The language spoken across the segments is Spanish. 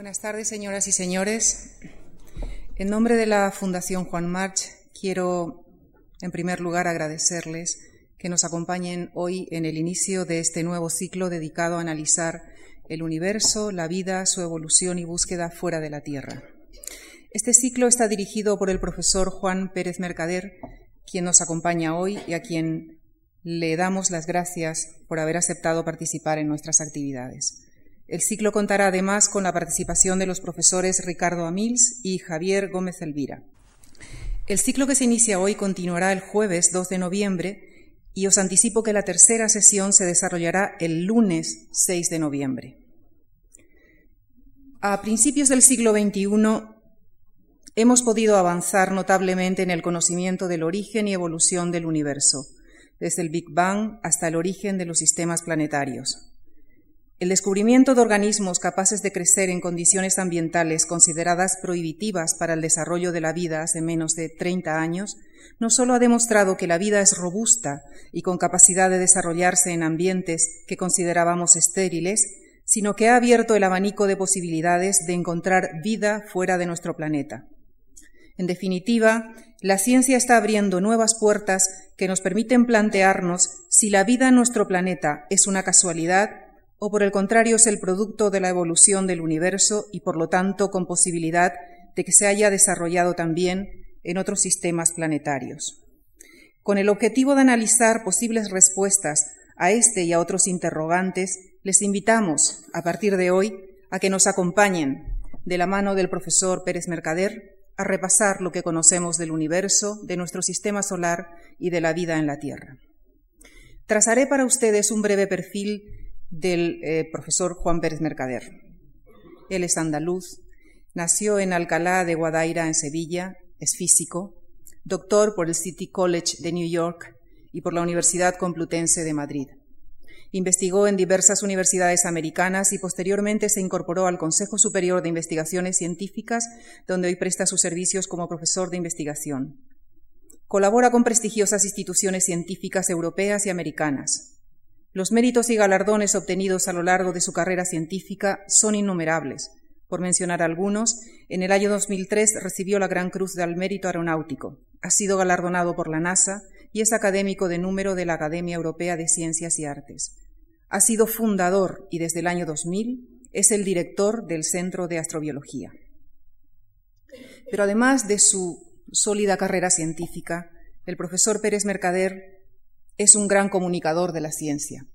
Buenas tardes, señoras y señores. En nombre de la Fundación Juan March, quiero, en primer lugar, agradecerles que nos acompañen hoy en el inicio de este nuevo ciclo dedicado a analizar el universo, la vida, su evolución y búsqueda fuera de la Tierra. Este ciclo está dirigido por el profesor Juan Pérez Mercader, quien nos acompaña hoy y a quien le damos las gracias por haber aceptado participar en nuestras actividades. El ciclo contará además con la participación de los profesores Ricardo Amils y Javier Gómez Elvira. El ciclo que se inicia hoy continuará el jueves 2 de noviembre y os anticipo que la tercera sesión se desarrollará el lunes 6 de noviembre. A principios del siglo XXI hemos podido avanzar notablemente en el conocimiento del origen y evolución del universo, desde el Big Bang hasta el origen de los sistemas planetarios. El descubrimiento de organismos capaces de crecer en condiciones ambientales consideradas prohibitivas para el desarrollo de la vida hace menos de 30 años no solo ha demostrado que la vida es robusta y con capacidad de desarrollarse en ambientes que considerábamos estériles, sino que ha abierto el abanico de posibilidades de encontrar vida fuera de nuestro planeta. En definitiva, la ciencia está abriendo nuevas puertas que nos permiten plantearnos si la vida en nuestro planeta es una casualidad o por el contrario es el producto de la evolución del universo y por lo tanto con posibilidad de que se haya desarrollado también en otros sistemas planetarios. Con el objetivo de analizar posibles respuestas a este y a otros interrogantes, les invitamos, a partir de hoy, a que nos acompañen, de la mano del profesor Pérez Mercader, a repasar lo que conocemos del universo, de nuestro sistema solar y de la vida en la Tierra. Trazaré para ustedes un breve perfil del eh, profesor Juan Pérez Mercader. Él es andaluz, nació en Alcalá de Guadaira, en Sevilla, es físico, doctor por el City College de New York y por la Universidad Complutense de Madrid. Investigó en diversas universidades americanas y posteriormente se incorporó al Consejo Superior de Investigaciones Científicas, donde hoy presta sus servicios como profesor de investigación. Colabora con prestigiosas instituciones científicas europeas y americanas. Los méritos y galardones obtenidos a lo largo de su carrera científica son innumerables. Por mencionar algunos, en el año 2003 recibió la Gran Cruz del Mérito Aeronáutico. Ha sido galardonado por la NASA y es académico de número de la Academia Europea de Ciencias y Artes. Ha sido fundador y desde el año 2000 es el director del Centro de Astrobiología. Pero además de su sólida carrera científica, el profesor Pérez Mercader es un gran comunicador de la ciencia,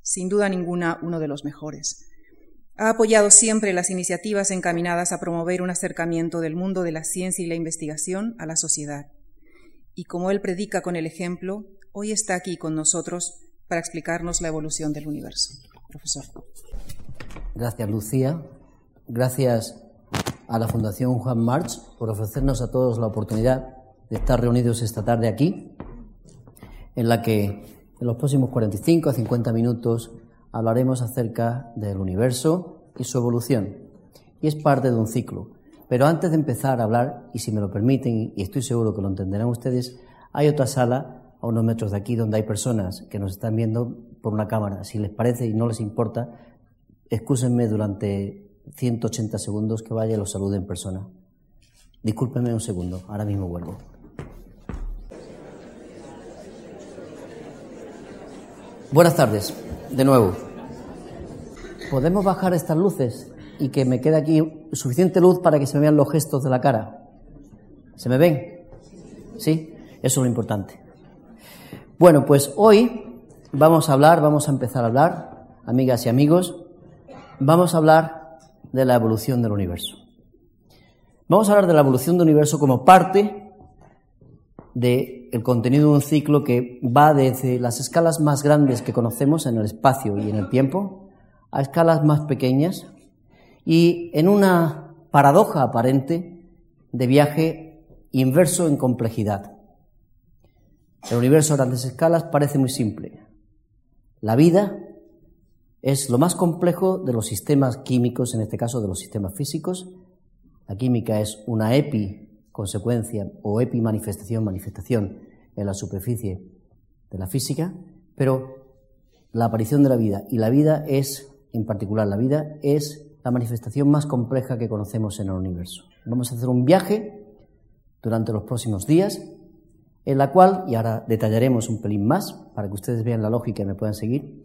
sin duda ninguna uno de los mejores. Ha apoyado siempre las iniciativas encaminadas a promover un acercamiento del mundo de la ciencia y la investigación a la sociedad. Y como él predica con el ejemplo, hoy está aquí con nosotros para explicarnos la evolución del universo. Profesor. Gracias, Lucía. Gracias a la Fundación Juan March por ofrecernos a todos la oportunidad de estar reunidos esta tarde aquí en la que en los próximos 45 a 50 minutos hablaremos acerca del universo y su evolución. Y es parte de un ciclo. Pero antes de empezar a hablar, y si me lo permiten, y estoy seguro que lo entenderán ustedes, hay otra sala a unos metros de aquí donde hay personas que nos están viendo por una cámara. Si les parece y no les importa, excúsenme durante 180 segundos que vaya y los salude en persona. Discúlpenme un segundo, ahora mismo vuelvo. Buenas tardes, de nuevo. ¿Podemos bajar estas luces y que me quede aquí suficiente luz para que se me vean los gestos de la cara? ¿Se me ven? ¿Sí? Eso es lo importante. Bueno, pues hoy vamos a hablar, vamos a empezar a hablar, amigas y amigos, vamos a hablar de la evolución del universo. Vamos a hablar de la evolución del universo como parte de el contenido de un ciclo que va desde las escalas más grandes que conocemos en el espacio y en el tiempo a escalas más pequeñas y en una paradoja aparente de viaje inverso en complejidad. El universo a grandes escalas parece muy simple. La vida es lo más complejo de los sistemas químicos, en este caso de los sistemas físicos. La química es una epi consecuencia o epimanifestación, manifestación en la superficie de la física, pero la aparición de la vida y la vida es, en particular la vida, es la manifestación más compleja que conocemos en el universo. Vamos a hacer un viaje durante los próximos días, en la cual, y ahora detallaremos un pelín más para que ustedes vean la lógica y me puedan seguir.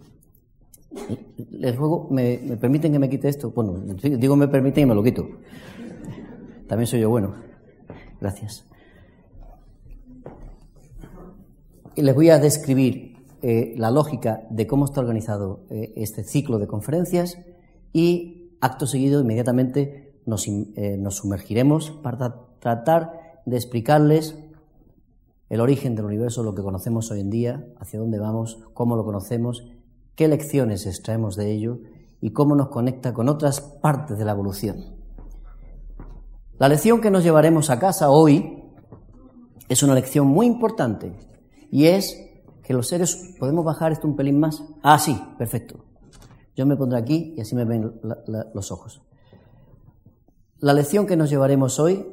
Les ruego, ¿me, me permiten que me quite esto? Bueno, digo me permiten y me lo quito. También soy yo bueno. Gracias. Les voy a describir eh, la lógica de cómo está organizado eh, este ciclo de conferencias y acto seguido inmediatamente nos, eh, nos sumergiremos para tratar de explicarles el origen del universo, lo que conocemos hoy en día, hacia dónde vamos, cómo lo conocemos, qué lecciones extraemos de ello y cómo nos conecta con otras partes de la evolución. La lección que nos llevaremos a casa hoy es una lección muy importante y es que los seres, ¿podemos bajar esto un pelín más? Ah, sí, perfecto. Yo me pondré aquí y así me ven los ojos. La lección que nos llevaremos hoy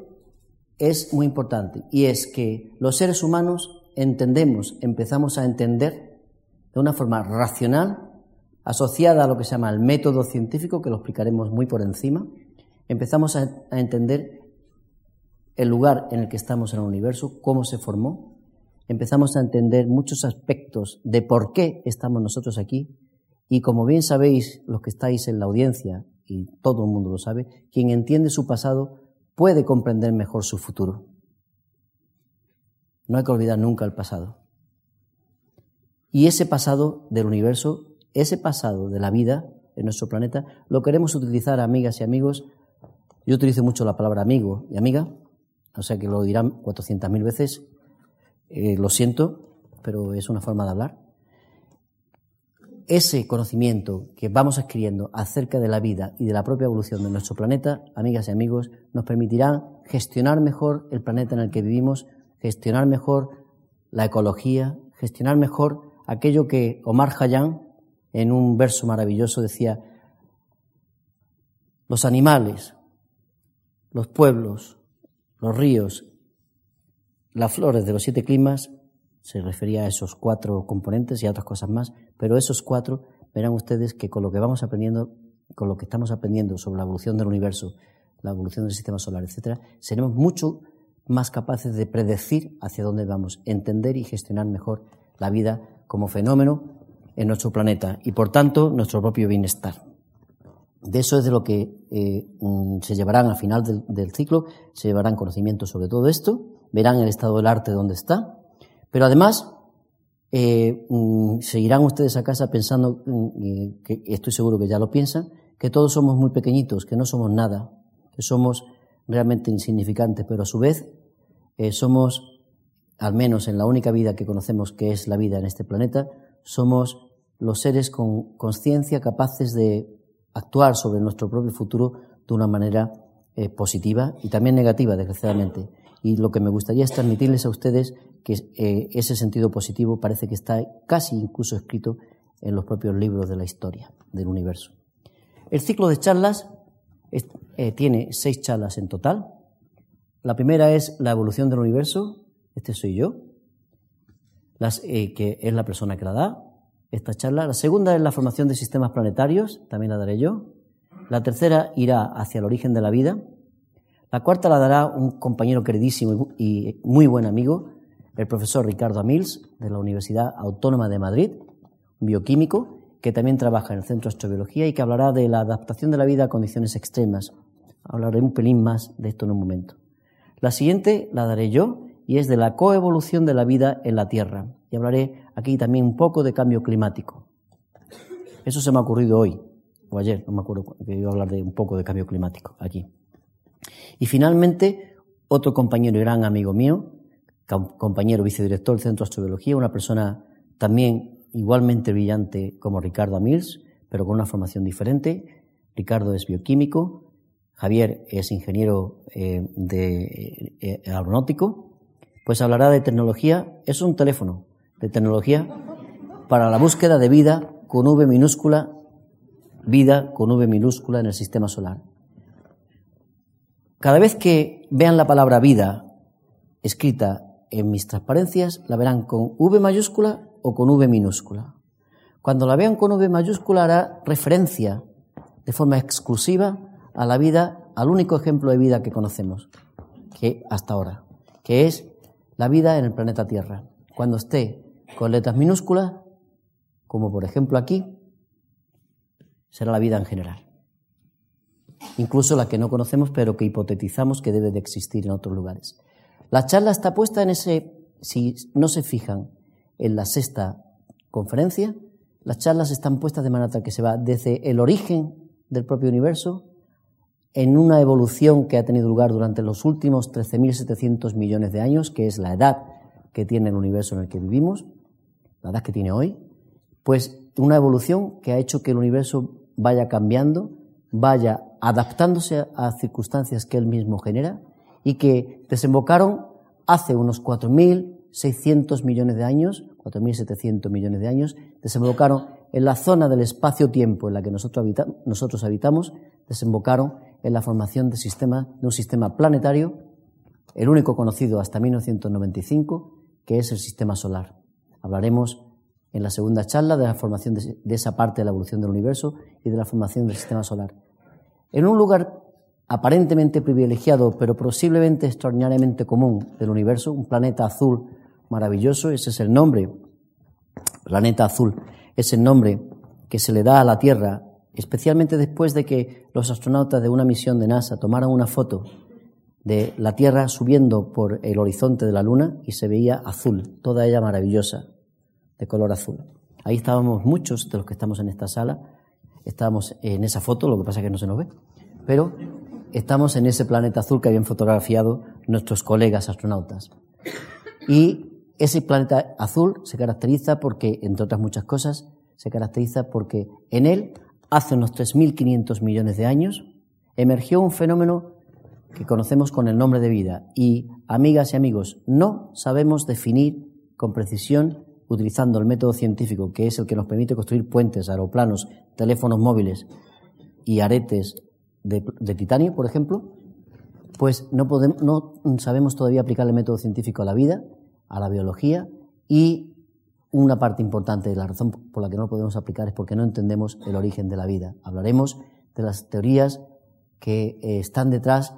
es muy importante y es que los seres humanos entendemos, empezamos a entender de una forma racional, asociada a lo que se llama el método científico, que lo explicaremos muy por encima, empezamos a, entender el lugar en el que estamos en el universo, cómo se formó, empezamos a entender muchos aspectos de por qué estamos nosotros aquí y como bien sabéis los que estáis en la audiencia, y todo el mundo lo sabe, quien entiende su pasado puede comprender mejor su futuro. No hay que olvidar nunca el pasado. Y ese pasado del universo, ese pasado de la vida en nuestro planeta, lo queremos utilizar, amigas y amigos. Yo utilizo mucho la palabra amigo y amiga, o sea que lo dirán 400.000 veces, eh, lo siento, pero es una forma de hablar. Ese conocimiento que vamos adquiriendo acerca de la vida y de la propia evolución de nuestro planeta, amigas y amigos, nos permitirá gestionar mejor el planeta en el que vivimos, gestionar mejor la ecología, gestionar mejor aquello que Omar Hayán en un verso maravilloso decía, los animales, los pueblos, los ríos las flores de los siete climas se refería a esos cuatro componentes y a otras cosas más, pero esos cuatro verán ustedes que con lo que vamos aprendiendo, con lo que estamos aprendiendo sobre la evolución del universo, la evolución del sistema solar, etcétera, seremos mucho más capaces de predecir hacia dónde vamos, entender y gestionar mejor la vida como fenómeno en nuestro planeta y, por tanto, nuestro propio bienestar. De eso es de lo que eh, mm, se llevarán al final del, ciclo, se llevarán conocimientos sobre todo esto verán el estado del arte donde está, pero además eh, mm, seguirán ustedes a casa pensando, mm, que estoy seguro que ya lo piensan, que todos somos muy pequeñitos, que no somos nada, que somos realmente insignificantes, pero a su vez eh, somos, al menos en la única vida que conocemos que es la vida en este planeta, somos los seres con conciencia capaces de actuar sobre nuestro propio futuro de una manera eh, positiva y también negativa, desgraciadamente y lo que me gustaría es transmitirles a ustedes que eh, ese sentido positivo parece que está casi incluso escrito en los propios libros de la historia del universo. El ciclo de charlas eh, tiene seis charlas en total. La primera es la evolución del universo, este soy yo, eh, que es la persona que la da, esta charla. La segunda es la formación de sistemas planetarios, también la daré yo. La tercera irá hacia el origen de la vida, la cuarta la dará un compañero queridísimo y muy buen amigo, el profesor Ricardo Amils, de la Universidad Autónoma de Madrid, un bioquímico que también trabaja en el Centro de Astrobiología y que hablará de la adaptación de la vida a condiciones extremas. Hablaré un pelín más de esto en un momento. La siguiente la daré yo y es de la coevolución de la vida en la Tierra. Y hablaré aquí también un poco de cambio climático. Eso se me ha ocurrido hoy, o ayer, no me acuerdo que iba a hablar de un poco de cambio climático aquí. Y finalmente, otro compañero y gran amigo mío, compañero vicedirector del Centro de Astrobiología, una persona también igualmente brillante como Ricardo Amirs, pero con una formación diferente. Ricardo es bioquímico, Javier es ingeniero eh, de, eh, aeronáutico, pues hablará de tecnología, es un teléfono de tecnología para la búsqueda de vida con V minúscula, vida con V minúscula en el sistema solar. Cada vez que vean la palabra vida escrita en mis transparencias, la verán con V mayúscula o con V minúscula. Cuando la vean con V mayúscula hará referencia de forma exclusiva a la vida, al único ejemplo de vida que conocemos, que hasta ahora, que es la vida en el planeta Tierra. Cuando esté con letras minúsculas, como por ejemplo aquí, será la vida en general. Incluso la que no conocemos, pero que hipotetizamos que debe de existir en otros lugares. La charla está puesta en ese, si no se fijan en la sexta conferencia, las charlas están puestas de manera tal que se va desde el origen del propio universo en una evolución que ha tenido lugar durante los últimos 13.700 millones de años, que es la edad que tiene el universo en el que vivimos, la edad que tiene hoy, pues una evolución que ha hecho que el universo vaya cambiando, vaya adaptándose a circunstancias que él mismo genera y que desembocaron hace unos 4.600 millones de años, 4.700 millones de años, desembocaron en la zona del espacio-tiempo en la que nosotros, nosotros habitamos, desembocaron en la formación de, sistema, de un sistema planetario, el único conocido hasta 1995, que es el sistema solar. Hablaremos en la segunda charla de la formación de, esa parte de la evolución del universo y de la formación del sistema solar. En un lugar aparentemente privilegiado, pero posiblemente extraordinariamente común del universo, un planeta azul maravilloso, ese es el nombre, planeta azul, es el nombre que se le da a la Tierra especialmente después de que los astronautas de una misión de NASA tomaran una foto de la Tierra subiendo por el horizonte de la Luna y se veía azul, toda ella maravillosa, de color azul. Ahí estábamos muchos de los que estamos en esta sala, estábamos en esa foto, lo que pasa es que no se nos ve, pero estamos en ese planeta azul que habían fotografiado nuestros colegas astronautas. Y ese planeta azul se caracteriza porque, entre otras muchas cosas, se caracteriza porque en él hace unos 3.500 millones de años, emergió un fenómeno que conocemos con el nombre de vida. Y, amigas y amigos, no sabemos definir con precisión, utilizando el método científico, que es el que nos permite construir puentes, aeroplanos, teléfonos móviles y aretes de, titanio, por ejemplo, pues no, podemos, no sabemos todavía aplicar el método científico a la vida, a la biología y una parte importante de la razón por la que no lo podemos aplicar es porque no entendemos el origen de la vida. Hablaremos de las teorías que eh, están detrás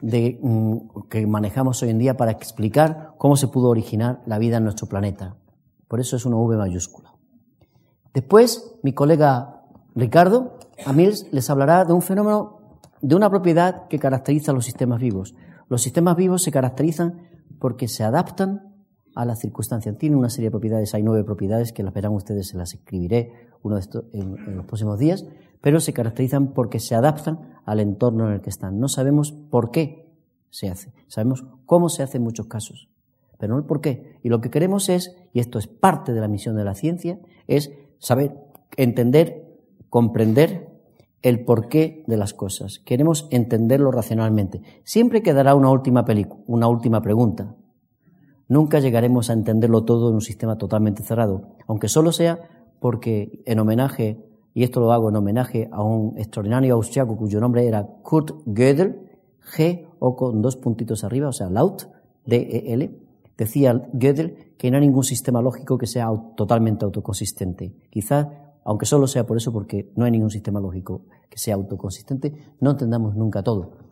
de mm, que manejamos hoy en día para explicar cómo se pudo originar la vida en nuestro planeta. Por eso es una V mayúscula. Después, mi colega Ricardo Amils les hablará de un fenómeno, de una propiedad que caracteriza a los sistemas vivos. Los sistemas vivos se caracterizan porque se adaptan a la circunstancia. Tiene una serie de propiedades, hay nueve propiedades que las verán ustedes, se las escribiré uno de estos, en, los próximos días, pero se caracterizan porque se adaptan al entorno en el que están. No sabemos por qué se hace, sabemos cómo se hace en muchos casos, pero no el por qué. Y lo que queremos es, y esto es parte de la misión de la ciencia, es saber, entender, comprender el porqué de las cosas. Queremos entenderlo racionalmente. Siempre quedará una última, una última pregunta, Nunca llegaremos a entenderlo todo en un sistema totalmente cerrado, aunque solo sea porque en homenaje, y esto lo hago en homenaje a un extraordinario austriaco cuyo nombre era Kurt Gödel, G o con dos puntitos arriba, o sea, Laut, D-E-L, decía Gödel que no hay ningún sistema lógico que sea totalmente autoconsistente. Quizás, aunque solo sea por eso, porque no hay ningún sistema lógico que sea autoconsistente, no entendamos nunca todo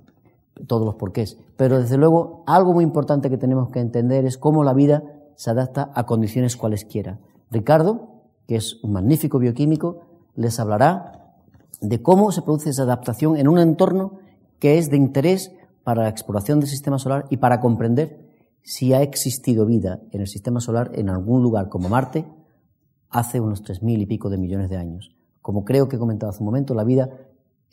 todos los porqués. Pero desde luego, algo muy importante que tenemos que entender es cómo la vida se adapta a condiciones cualesquiera. Ricardo, que es un magnífico bioquímico, les hablará de cómo se produce esa adaptación en un entorno que es de interés para la exploración del sistema solar y para comprender si ha existido vida en el sistema solar en algún lugar como Marte hace unos tres mil y pico de millones de años. Como creo que he comentado hace un momento, la vida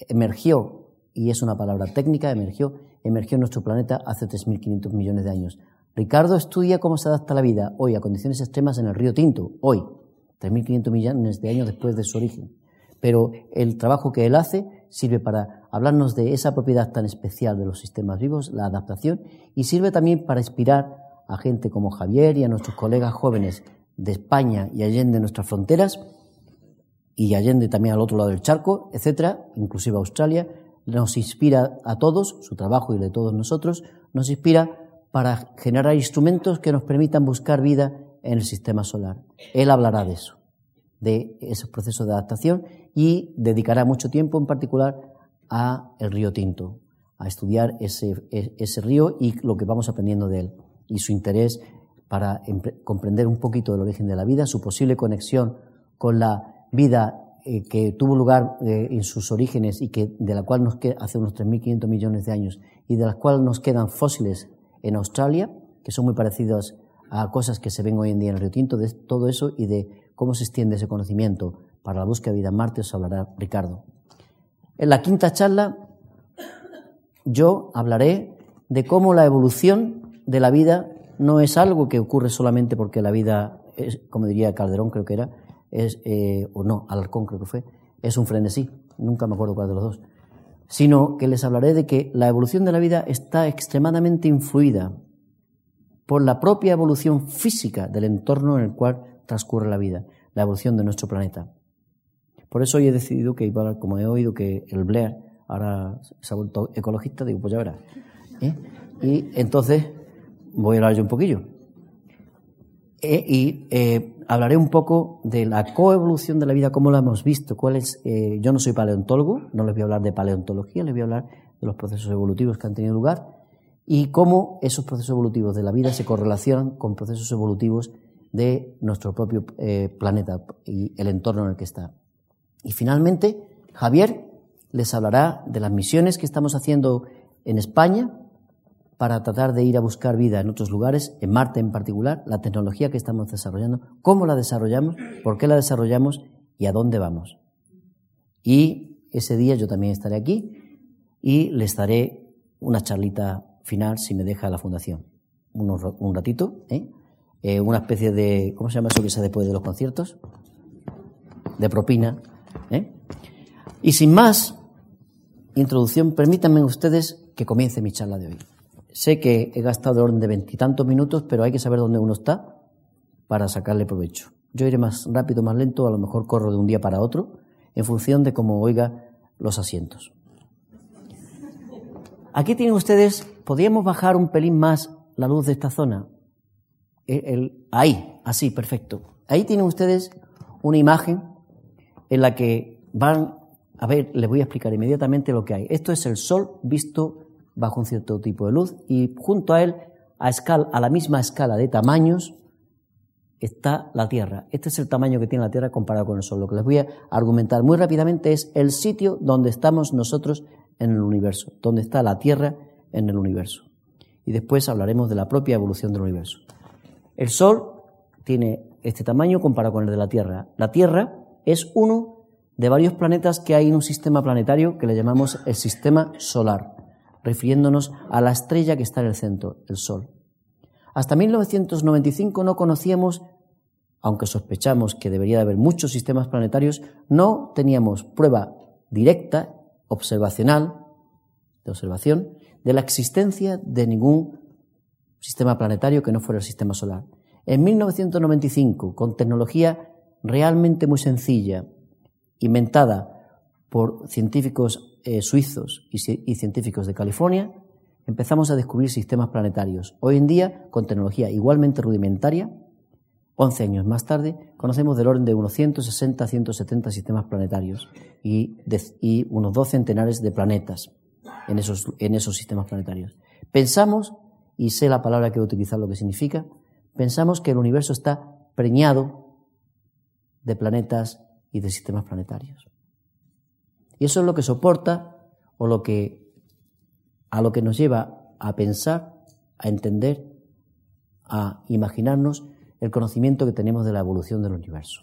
emergió y es una palabra técnica, emergió, emergió en nuestro planeta hace 3.500 millones de años. Ricardo estudia cómo se adapta la vida hoy a condiciones extremas en el río Tinto, hoy, 3.500 millones de años después de su origen. Pero el trabajo que él hace sirve para hablarnos de esa propiedad tan especial de los sistemas vivos, la adaptación, y sirve también para inspirar a gente como Javier y a nuestros colegas jóvenes de España y allende nuestras fronteras, y allende también al otro lado del charco, etcétera, inclusive Australia, nos inspira a todos, su trabajo y de todos nosotros, nos inspira para generar instrumentos que nos permitan buscar vida en el sistema solar. Él hablará de eso. De esos procesos de adaptación y dedicará mucho tiempo en particular a el río Tinto, a estudiar ese, ese río y lo que vamos aprendiendo de él y su interés para comprender un poquito del origen de la vida, su posible conexión con la vida eh, que tuvo lugar eh, en sus orígenes y que, de la cual nos queda hace unos 3.500 millones de años y de las cuales nos quedan fósiles en Australia, que son muy parecidos a cosas que se ven hoy en día en el Río Tinto, de todo eso y de cómo se extiende ese conocimiento para la búsqueda de vida en Marte, os hablará Ricardo. En la quinta charla yo hablaré de cómo la evolución de la vida no es algo que ocurre solamente porque la vida, es, como diría Calderón, creo que era, es, eh, o no, Alarcón creo que fue, es un frenesí, nunca me acuerdo cuál de los dos, sino que les hablaré de que la evolución de la vida está extremadamente influida por la propia evolución física del entorno en el cual transcurre la vida, la evolución de nuestro planeta. Por eso hoy he decidido que, como he oído que el Blair ahora se ha vuelto ecologista, digo, pues ya verás. ¿eh? Y entonces voy a hablar yo un poquillo. Eh, y eh, hablaré un poco de la coevolución de la vida, cómo la hemos visto, cuál es. Yo no soy paleontólogo, no les voy a hablar de paleontología, les voy a hablar de los procesos evolutivos que han tenido lugar y cómo esos procesos evolutivos de la vida se correlacionan con procesos evolutivos de nuestro propio planeta y el entorno en el que está. Y finalmente, Javier les hablará de las misiones que estamos haciendo en España para tratar de ir a buscar vida en otros lugares, en Marte en particular, la tecnología que estamos desarrollando, cómo la desarrollamos, por qué la desarrollamos y a dónde vamos. Y ese día yo también estaré aquí y les daré una charlita final si me deja la fundación. un ratito, ¿eh? ¿Eh? una especie de, ¿cómo se llama eso que se después de los conciertos? De propina. ¿eh? Y sin más introducción, permítanme ustedes que comience mi charla de hoy. Sé que he gastado orden de veintitantos minutos, pero hay que saber dónde uno está para sacarle provecho. Yo iré más rápido, más lento, a lo mejor corro de un día para otro, en función de cómo oiga los asientos. Aquí tienen ustedes, ¿podríamos bajar un pelín más la luz de esta zona? Ahí, así, perfecto. Ahí tienen ustedes una imagen en la que van a ver, les voy a explicar inmediatamente lo que hay. Esto es el Sol visto bajo un cierto tipo de luz y junto a él, a, a la misma escala de tamaños, está la Tierra. Este es el tamaño que tiene la Tierra comparado con el Sol. Lo que les voy a argumentar muy rápidamente es el sitio donde estamos nosotros en el universo, donde está la Tierra en el universo. Y después hablaremos de la propia evolución del universo. El Sol tiene este tamaño comparado con el de la Tierra. La Tierra es uno de varios planetas que hay en un sistema planetario que le llamamos el sistema solar refiriéndonos a la estrella que está en el centro, el Sol. Hasta 1995 no conocíamos, aunque sospechamos que debería de haber muchos sistemas planetarios, no teníamos prueba directa, observacional, de observación, de la existencia de ningún sistema planetario que no fuera el sistema solar. En 1995, con tecnología realmente muy sencilla, inventada por científicos eh, suizos y, científicos de California, empezamos a descubrir sistemas planetarios. Hoy en día, con tecnología igualmente rudimentaria, 11 años más tarde, conocemos del orden de unos 160 170 sistemas planetarios y, y unos dos centenares de planetas en esos, en esos sistemas planetarios. Pensamos, y sé la palabra que voy a utilizar lo que significa, pensamos que el universo está preñado de planetas y de sistemas planetarios. Y eso es lo que soporta o lo que a lo que nos lleva a pensar, a entender, a imaginarnos el conocimiento que tenemos de la evolución del universo.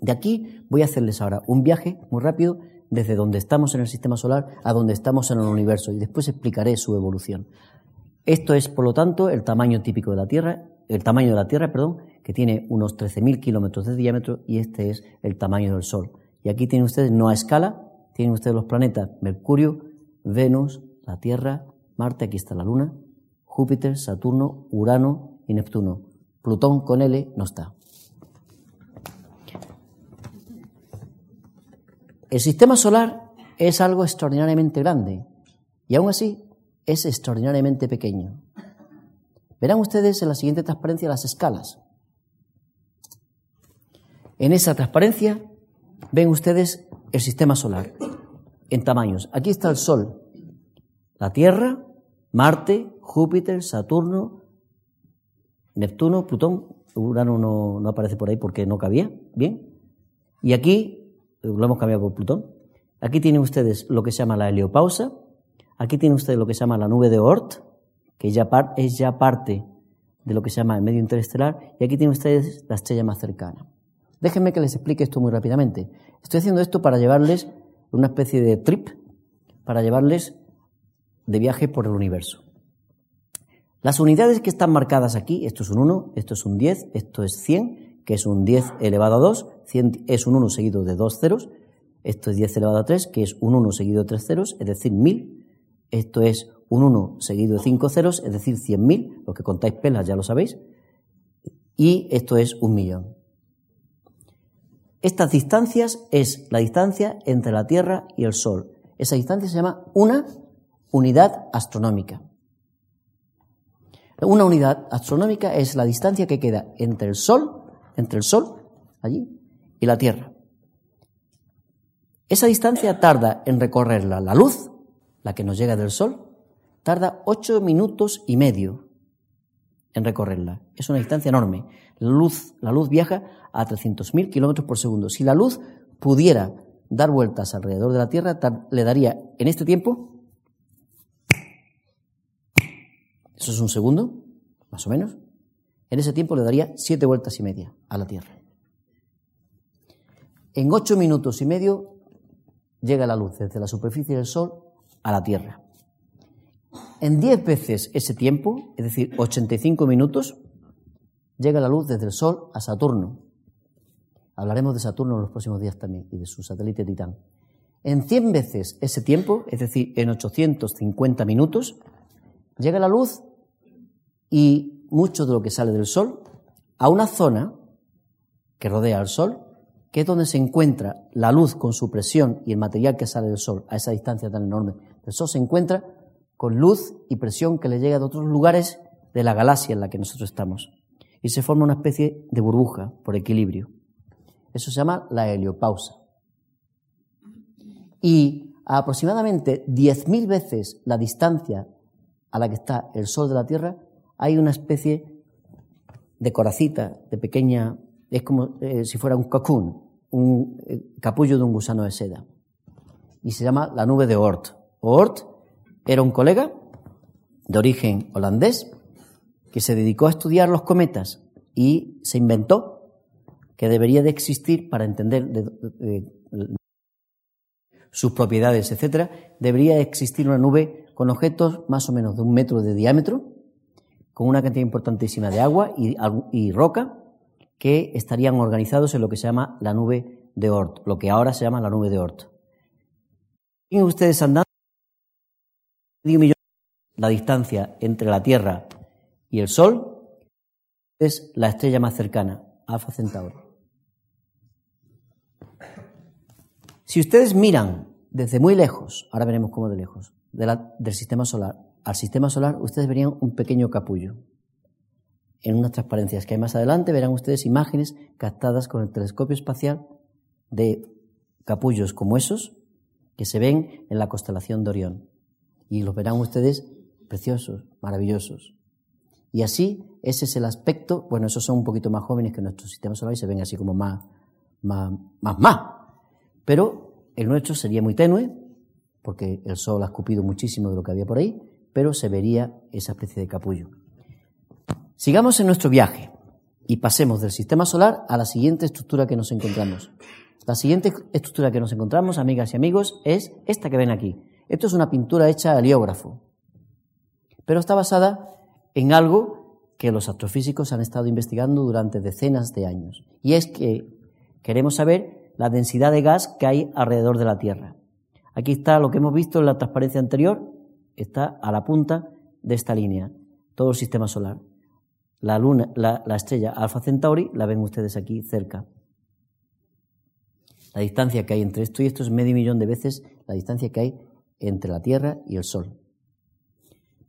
De aquí voy a hacerles ahora un viaje muy rápido desde donde estamos en el sistema solar a donde estamos en el universo y después explicaré su evolución. Esto es, por lo tanto, el tamaño típico de la Tierra, el tamaño de la Tierra, perdón, que tiene unos 13.000 kilómetros de diámetro y este es el tamaño del Sol. Y aquí tienen ustedes no a escala, tienen ustedes los planetas Mercurio, Venus, la Tierra, Marte, aquí está la Luna, Júpiter, Saturno, Urano y Neptuno. Plutón con L no está. El sistema solar es algo extraordinariamente grande y aún así es extraordinariamente pequeño. Verán ustedes en la siguiente transparencia las escalas. En esa transparencia ven ustedes el sistema solar en tamaños. Aquí está el Sol, la Tierra, Marte, Júpiter, Saturno, Neptuno, Plutón. Urano no, no aparece por ahí porque no cabía. Bien. Y aquí, lo hemos cambiado por Plutón. Aquí tienen ustedes lo que se llama la heliopausa. Aquí tienen ustedes lo que se llama la nube de Oort, que ya es ya parte de lo que se llama el medio interestelar. Y aquí tienen ustedes la estrella más cercana. Déjenme que les explique esto muy rápidamente. Estoy haciendo esto para llevarles una especie de trip, para llevarles de viaje por el universo. Las unidades que están marcadas aquí, esto es un 1, esto es un 10, esto es 100, que es un 10 elevado a 2, 100 es un 1 seguido de dos ceros, esto es 10 elevado a 3, que es un 1 seguido de tres ceros, es decir, 1000, esto es un 1 seguido de cinco ceros, es decir, 100.000, los que contáis pelas ya lo sabéis, y esto es un millón. Estas distancias es la distancia entre la Tierra y el Sol. Esa distancia se llama una unidad astronómica. Una unidad astronómica es la distancia que queda entre el Sol, entre el Sol, allí, y la Tierra. Esa distancia tarda en recorrerla la luz, la que nos llega del Sol, tarda ocho minutos y medio en recorrerla. Es una distancia enorme. La luz, la luz viaja a 300.000 kilómetros por segundo. Si la luz pudiera dar vueltas alrededor de la Tierra, le daría en este tiempo, eso es un segundo, más o menos, en ese tiempo le daría siete vueltas y media a la Tierra. En ocho minutos y medio llega la luz desde la superficie del Sol a la Tierra. En diez veces ese tiempo, es decir, 85 minutos, llega la luz desde el Sol a Saturno. Hablaremos de Saturno en los próximos días también y de su satélite Titán. En 100 veces ese tiempo, es decir, en 850 minutos, llega la luz y mucho de lo que sale del Sol a una zona que rodea al Sol, que es donde se encuentra la luz con su presión y el material que sale del Sol a esa distancia tan enorme del Sol, se encuentra con luz y presión que le llega de otros lugares de la galaxia en la que nosotros estamos. Y se forma una especie de burbuja por equilibrio. Eso se llama la heliopausa. Y a aproximadamente 10.000 veces la distancia a la que está el Sol de la Tierra, hay una especie de coracita, de pequeña, es como eh, si fuera un cocoon, un eh, capullo de un gusano de seda. Y se llama la nube de Oort. Oort era un colega de origen holandés que se dedicó a estudiar los cometas y se inventó que debería de existir para entender sus propiedades, etcétera, debería existir una nube con objetos más o menos de un metro de diámetro, con una cantidad importantísima de agua y, y roca, que estarían organizados en lo que se llama la nube de Oort, lo que ahora se llama la nube de Oort. Y ustedes andando la distancia entre la Tierra y el Sol es la estrella más cercana, Alfa Centauri. Si ustedes miran desde muy lejos, ahora veremos cómo de lejos, del sistema solar al sistema solar, ustedes verían un pequeño capullo. En unas transparencias que hay más adelante verán ustedes imágenes captadas con el telescopio espacial de capullos como esos que se ven en la constelación de Orión y los verán ustedes preciosos, maravillosos. Y así, ese es el aspecto, bueno, esos son un poquito más jóvenes que nuestro sistema solar y se ven así como más, más, más, más. Pero el nuestro sería muy tenue, porque el Sol ha escupido muchísimo de lo que había por ahí, pero se vería esa especie de capullo. Sigamos en nuestro viaje y pasemos del sistema solar a la siguiente estructura que nos encontramos. La siguiente estructura que nos encontramos, amigas y amigos, es esta que ven aquí. Esto es una pintura hecha a heliógrafo, pero está basada en algo que los astrofísicos han estado investigando durante decenas de años, y es que queremos saber la densidad de gas que hay alrededor de la Tierra. Aquí está lo que hemos visto en la transparencia anterior, está a la punta de esta línea, todo el sistema solar. La luna, la, la estrella Alpha Centauri la ven ustedes aquí cerca. La distancia que hay entre esto y esto es medio millón de veces la distancia que hay entre la Tierra y el Sol.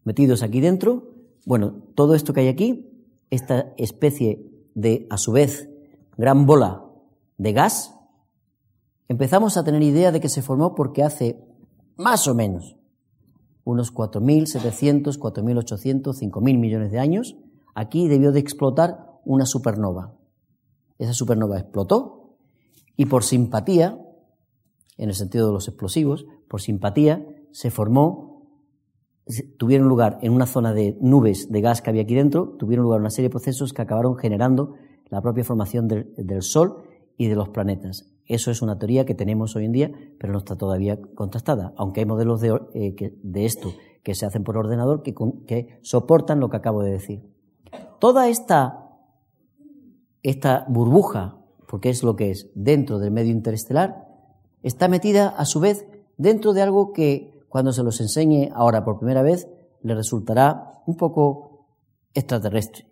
Metidos aquí dentro, bueno, todo esto que hay aquí, esta especie de, a su vez, gran bola de gas, empezamos a tener idea de que se formó porque hace más o menos unos 4.700, 4.800, 5.000 millones de años, aquí debió de explotar una supernova. Esa supernova explotó y por simpatía, en el sentido de los explosivos, por simpatía se formó, tuvieron lugar en una zona de nubes de gas que había aquí dentro, tuvieron lugar una serie de procesos que acabaron generando la propia formación del, Sol y de los planetas. Eso es una teoría que tenemos hoy en día, pero no está todavía contrastada, aunque hay modelos de, eh, de esto que se hacen por ordenador que, que, soportan lo que acabo de decir. Toda esta, esta burbuja, porque es lo que es, dentro del medio interestelar, está metida a su vez dentro de algo que cuando se los enseñe ahora por primera vez le resultará un poco extraterrestre.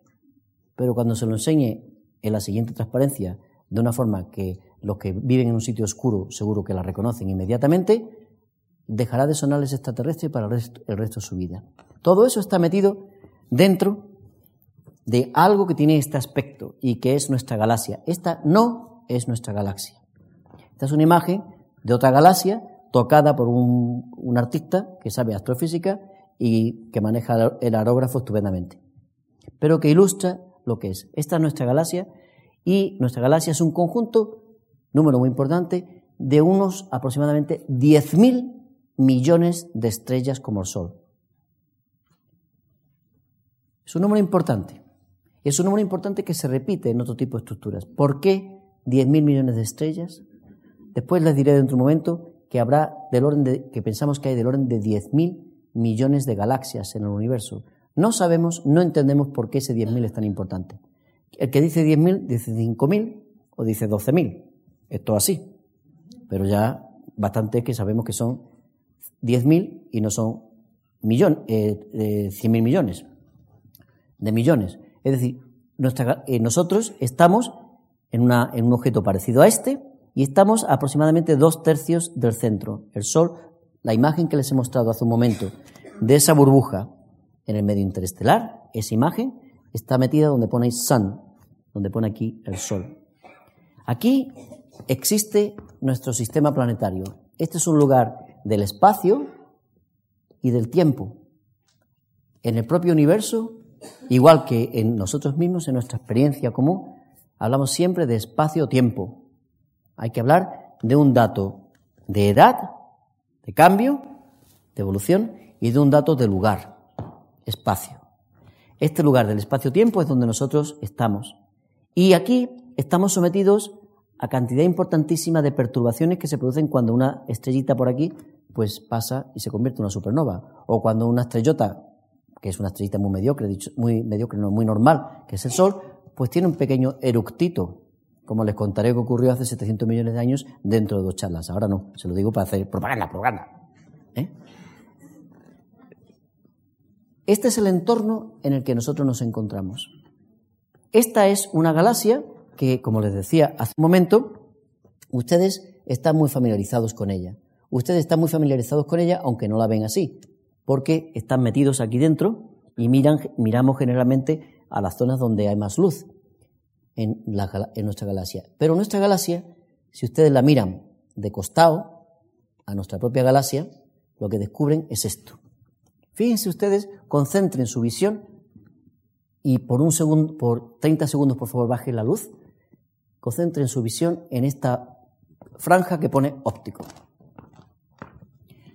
Pero cuando se lo enseñe en la siguiente transparencia de una forma que los que viven en un sitio oscuro seguro que la reconocen inmediatamente, dejará de sonarles extraterrestre para el resto, el resto de su vida. Todo eso está metido dentro de algo que tiene este aspecto y que es nuestra galaxia. Esta no es nuestra galaxia. Esta es una imagen de otra galaxia tocada por un, artista que sabe astrofísica y que maneja el aerógrafo estupendamente, pero que ilustra lo que es. Esta es nuestra galaxia y nuestra galaxia es un conjunto, número muy importante, de unos aproximadamente 10.000 millones de estrellas como el Sol. Es un número importante. Es un número importante que se repite en otro tipo de estructuras. ¿Por qué 10.000 millones de estrellas? Después les diré dentro de un momento que habrá del orden de, que pensamos que hay del orden de 10.000 millones de galaxias en el universo. No sabemos, no entendemos por qué ese 10.000 es tan importante. El que dice 10.000 dice 5.000 o dice 12.000. Esto así. Pero ya bastante que sabemos que son 10.000 y no son millón, eh, 100.000 millones de millones. Es decir, eh, nosotros estamos en, un objeto parecido a este y estamos aproximadamente dos tercios del centro. El Sol, la imagen que les he mostrado hace un momento de esa burbuja en el medio interestelar, esa imagen está metida donde pone sun, donde pone aquí el Sol. Aquí existe nuestro sistema planetario. Este es un lugar del espacio y del tiempo. En el propio universo, igual que en nosotros mismos, en nuestra experiencia común, hablamos siempre de espacio-tiempo. Hay que hablar de un dato de edad, de cambio, de evolución, y de un dato de lugar, espacio. Este lugar del espacio-tiempo es donde nosotros estamos. Y aquí estamos sometidos a cantidad importantísima de perturbaciones que se producen cuando una estrellita por aquí pues pasa y se convierte en una supernova. O cuando una estrellota, que es una estrellita muy mediocre, muy normal, que es el Sol, pues tiene un pequeño eructito, como les contaré que ocurrió hace 700 millones de años dentro de dos charlas. Ahora no, se lo digo para hacer propaganda, propaganda. ¿eh? Este es el entorno en el que nosotros nos encontramos. Esta es una galaxia que, como les decía hace un momento, ustedes están muy familiarizados con ella. Ustedes están muy familiarizados con ella, aunque no la ven así, porque están metidos aquí dentro y miran, miramos generalmente a las zonas donde hay más luz en, en nuestra galaxia. Pero nuestra galaxia, si ustedes la miran de costado a nuestra propia galaxia, lo que descubren es esto. Fíjense ustedes, concentren su visión y por un segundo, por 30 segundos, por favor, bajen la luz. Concentren su visión en esta franja que pone óptico.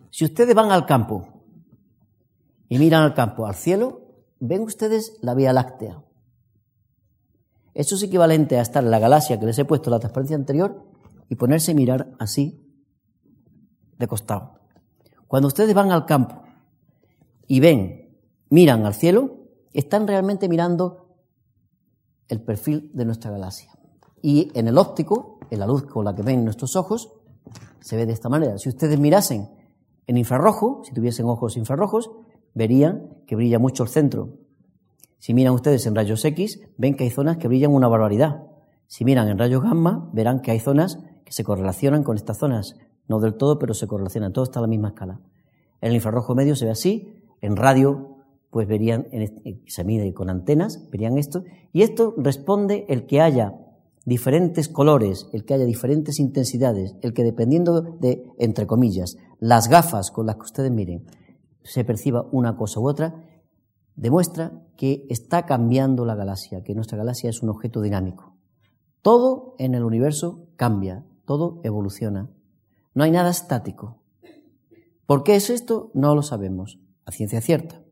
Si ustedes van al campo y miran al campo, al cielo, ven ustedes la Vía Láctea. Eso es equivalente a estar en la galaxia que les he puesto en la transparencia anterior y ponerse a mirar así, de costado. Cuando ustedes van al campo y ven, miran al cielo, están realmente mirando el perfil de nuestra galaxia. Y en el óptico, en la luz con la que ven nuestros ojos, se ve de esta manera. Si ustedes mirasen en infrarrojo, si tuviesen ojos infrarrojos, verían que brilla mucho el centro. Si miran ustedes en rayos X, ven que hay zonas que brillan una barbaridad. Si miran en rayos gamma, verán que hay zonas que se correlacionan con estas zonas. No del todo, pero se correlacionan. Todo está a la misma escala. En el infrarrojo medio se ve así, en radio, pues verían, se mide con antenas, verían esto, y esto responde el que haya diferentes colores, el que haya diferentes intensidades, el que dependiendo de, entre comillas, las gafas con las que ustedes miren, se perciba una cosa u otra, demuestra que está cambiando la galaxia, que nuestra galaxia es un objeto dinámico. Todo en el universo cambia, todo evoluciona. No hay nada estático. ¿Por qué es esto? No lo sabemos, a ciencia cierta.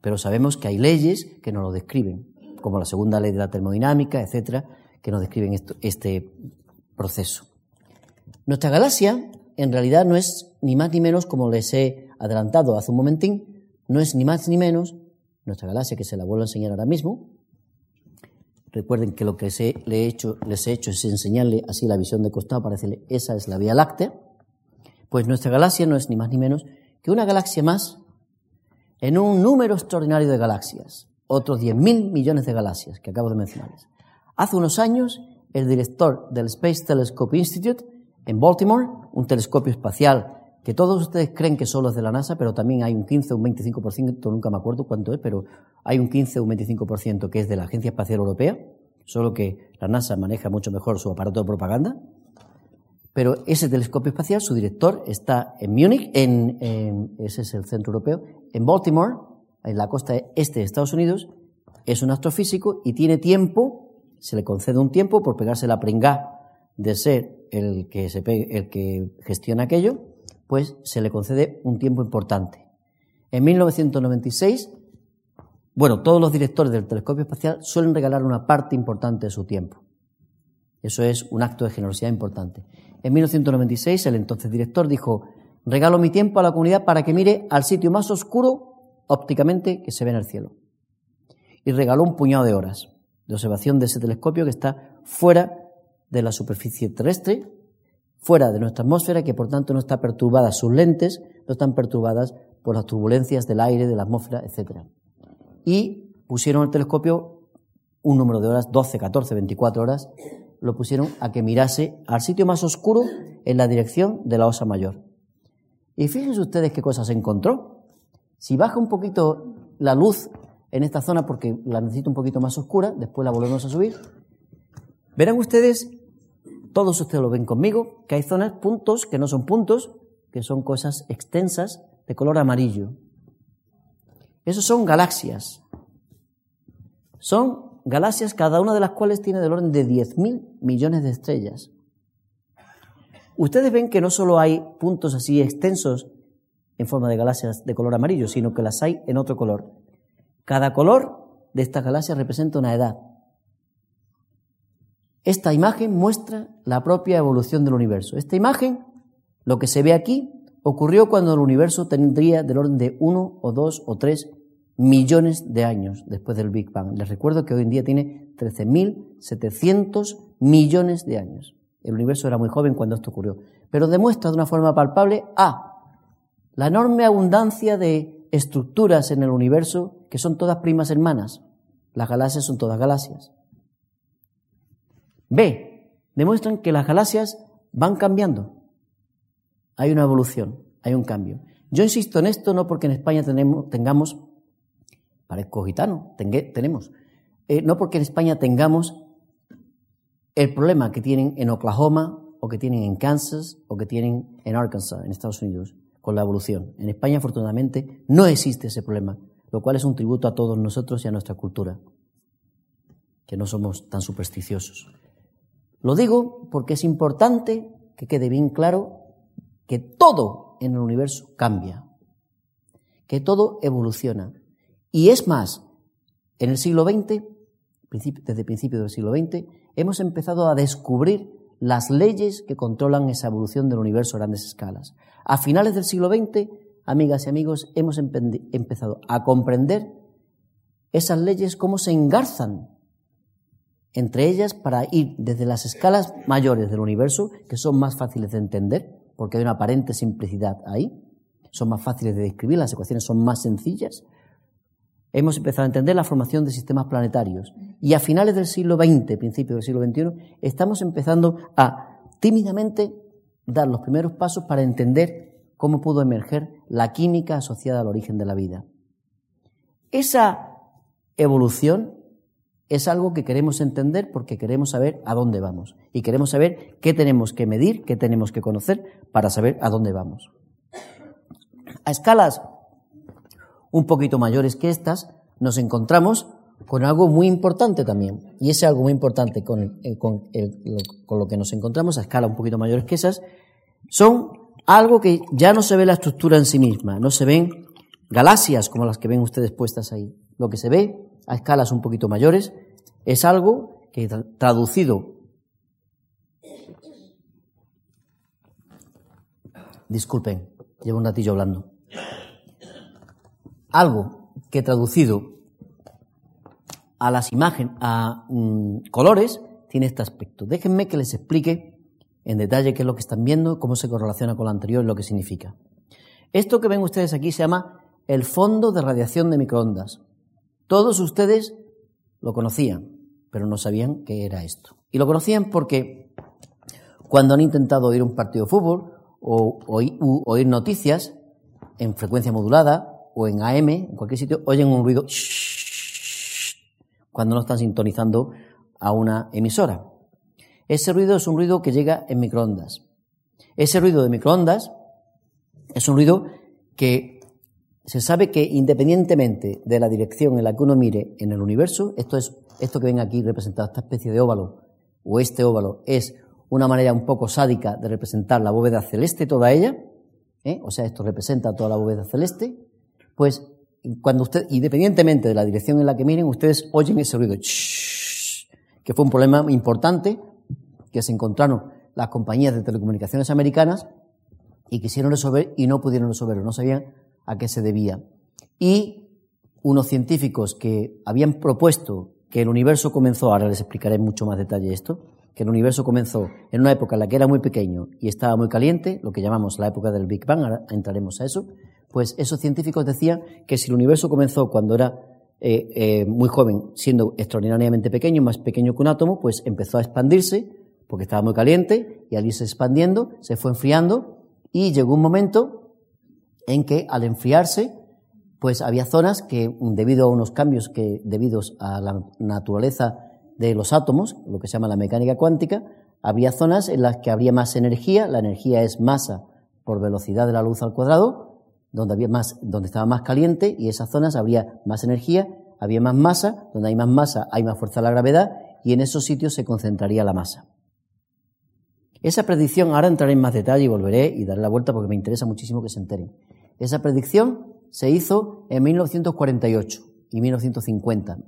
Pero sabemos que hay leyes que nos lo describen, como la segunda ley de la termodinámica, etcétera, que nos describen este proceso. Nuestra galaxia, en realidad, no es ni más ni menos, como les he adelantado hace un momentín, no es ni más ni menos nuestra galaxia, que se la vuelvo a enseñar ahora mismo. Recuerden que lo que les he hecho, les he hecho es enseñarle así la visión de costado para decirle, esa es la Vía Láctea. Pues nuestra galaxia no es ni más ni menos que una galaxia más en un número extraordinario de galaxias, otros 10.000 millones de galaxias que acabo de mencionarles. Hace unos años, el director del Space Telescope Institute en Baltimore, un telescopio espacial que todos ustedes creen que solo es de la NASA, pero también hay un 15 o un 25%, nunca me acuerdo cuánto es, pero hay un 15 o un 25% que es de la Agencia Espacial Europea, solo que la NASA maneja mucho mejor su aparato de propaganda. Pero ese telescopio espacial, su director está en Múnich, en, ese es el centro europeo, en Baltimore, en la costa este de Estados Unidos, es un astrofísico y tiene tiempo, se le concede un tiempo por pegarse la pringá de ser el que, se el que gestiona aquello, pues se le concede un tiempo importante. En 1996, bueno, todos los directores del telescopio espacial suelen regalar una parte importante de su tiempo. Eso es un acto de generosidad importante. En 1996, el entonces director dijo, regalo mi tiempo a la comunidad para que mire al sitio más oscuro ópticamente que se ve en el cielo. Y regaló un puñado de horas de observación de ese telescopio que está fuera de la superficie terrestre, fuera de nuestra atmósfera, que por tanto no está perturbada, sus lentes no están perturbadas por las turbulencias del aire, de la atmósfera, etc. Y pusieron el telescopio un número de horas, 12, 14, 24 horas, lo pusieron a que mirase al sitio más oscuro en la dirección de la Osa Mayor. Y fíjense ustedes qué cosas encontró. Si baja un poquito la luz en esta zona, porque la necesito un poquito más oscura, después la volvemos a subir, verán ustedes, todos ustedes lo ven conmigo, que hay zonas, puntos, que no son puntos, que son cosas extensas de color amarillo. Esos son galaxias. Son galaxias, cada una de las cuales tiene del orden de 10.000 millones de estrellas. Ustedes ven que no solo hay puntos así extensos en forma de galaxias de color amarillo, sino que las hay en otro color. Cada color de estas galaxias representa una edad. Esta imagen muestra la propia evolución del universo. Esta imagen, lo que se ve aquí, ocurrió cuando el universo tendría del orden de uno o dos o tres millones de años después del Big Bang. Les recuerdo que hoy en día tiene 13.700 millones de años. El universo era muy joven cuando esto ocurrió. Pero demuestra de una forma palpable A. La enorme abundancia de estructuras en el universo que son todas primas hermanas. Las galaxias son todas galaxias. B. Demuestran que las galaxias van cambiando. Hay una evolución, hay un cambio. Yo insisto en esto no porque en España tenemos, tengamos parezco gitano, tenemos. Eh, no porque en España tengamos el problema que tienen en Oklahoma o que tienen en Kansas o que tienen en Arkansas, en Estados Unidos, con la evolución. En España, afortunadamente, no existe ese problema, lo cual es un tributo a todos nosotros y a nuestra cultura, que no somos tan supersticiosos. Lo digo porque es importante que quede bien claro que todo en el universo cambia, que todo evoluciona, y es más, en el siglo XX, desde el principio del siglo XX, hemos empezado a descubrir las leyes que controlan esa evolución del universo a grandes escalas. A finales del siglo XX, amigas y amigos, hemos empezado a comprender esas leyes, cómo se engarzan entre ellas para ir desde las escalas mayores del universo, que son más fáciles de entender, porque hay una aparente simplicidad ahí, son más fáciles de describir, las ecuaciones son más sencillas, hemos empezado a entender la formación de sistemas planetarios. Y a finales del siglo XX, principios del siglo XXI, estamos empezando a tímidamente dar los primeros pasos para entender cómo pudo emerger la química asociada al origen de la vida. Esa evolución es algo que queremos entender porque queremos saber a dónde vamos y queremos saber qué tenemos que medir, qué tenemos que conocer para saber a dónde vamos. A escalas un poquito mayores que estas, nos encontramos con algo muy importante también. Y ese algo muy importante con, con, con lo que nos encontramos a escala un poquito mayores que esas, son algo que ya no se ve la estructura en sí misma, no se ven galaxias como las que ven ustedes puestas ahí. Lo que se ve a escalas un poquito mayores es algo que traducido, disculpen, llevo un ratillo hablando, algo que traducido a las imágenes, a mm, colores, tiene este aspecto. Déjenme que les explique en detalle qué es lo que están viendo, cómo se correlaciona con lo anterior y lo que significa. Esto que ven ustedes aquí se llama el fondo de radiación de microondas. Todos ustedes lo conocían, pero no sabían qué era esto. Y lo conocían porque cuando han intentado oír un partido de fútbol o oír, noticias en frecuencia modulada o en AM, en cualquier sitio, oyen un ruido cuando no están sintonizando a una emisora. Ese ruido es un ruido que llega en microondas. Ese ruido de microondas es un ruido que se sabe que independientemente de la dirección en la que uno mire en el universo, esto es esto que ven aquí representado, esta especie de óvalo o este óvalo, es una manera un poco sádica de representar la bóveda celeste toda ella, ¿eh? o sea, esto representa toda la bóveda celeste, pues cuando usted, independientemente de la dirección en la que miren, ustedes oyen ese ruido, que fue un problema importante que se encontraron las compañías de telecomunicaciones americanas y quisieron resolver y no pudieron resolverlo, no sabían a qué se debía. Y unos científicos que habían propuesto que el universo comenzó, ahora les explicaré mucho más detalle esto, que el universo comenzó en una época en la que era muy pequeño y estaba muy caliente, lo que llamamos la época del Big Bang, ahora entraremos a eso, pues esos científicos decían que si el universo comenzó cuando era eh, eh, muy joven, siendo extraordinariamente pequeño, más pequeño que un átomo, pues empezó a expandirse, porque estaba muy caliente, y al irse expandiendo, se fue enfriando, y llegó un momento en que al enfriarse, pues había zonas que, debido a unos cambios que, debidos a la naturaleza de los átomos, lo que se llama la mecánica cuántica, había zonas en las que habría más energía, la energía es masa por velocidad de la luz al cuadrado, donde había más, donde estaba más caliente, y esas zonas habría más energía, había más masa, donde hay más masa hay más fuerza de la gravedad, y en esos sitios se concentraría la masa. Esa predicción, ahora entraré en más detalle y volveré y daré la vuelta porque me interesa muchísimo que se enteren. Esa predicción se hizo en 1948 y 1950.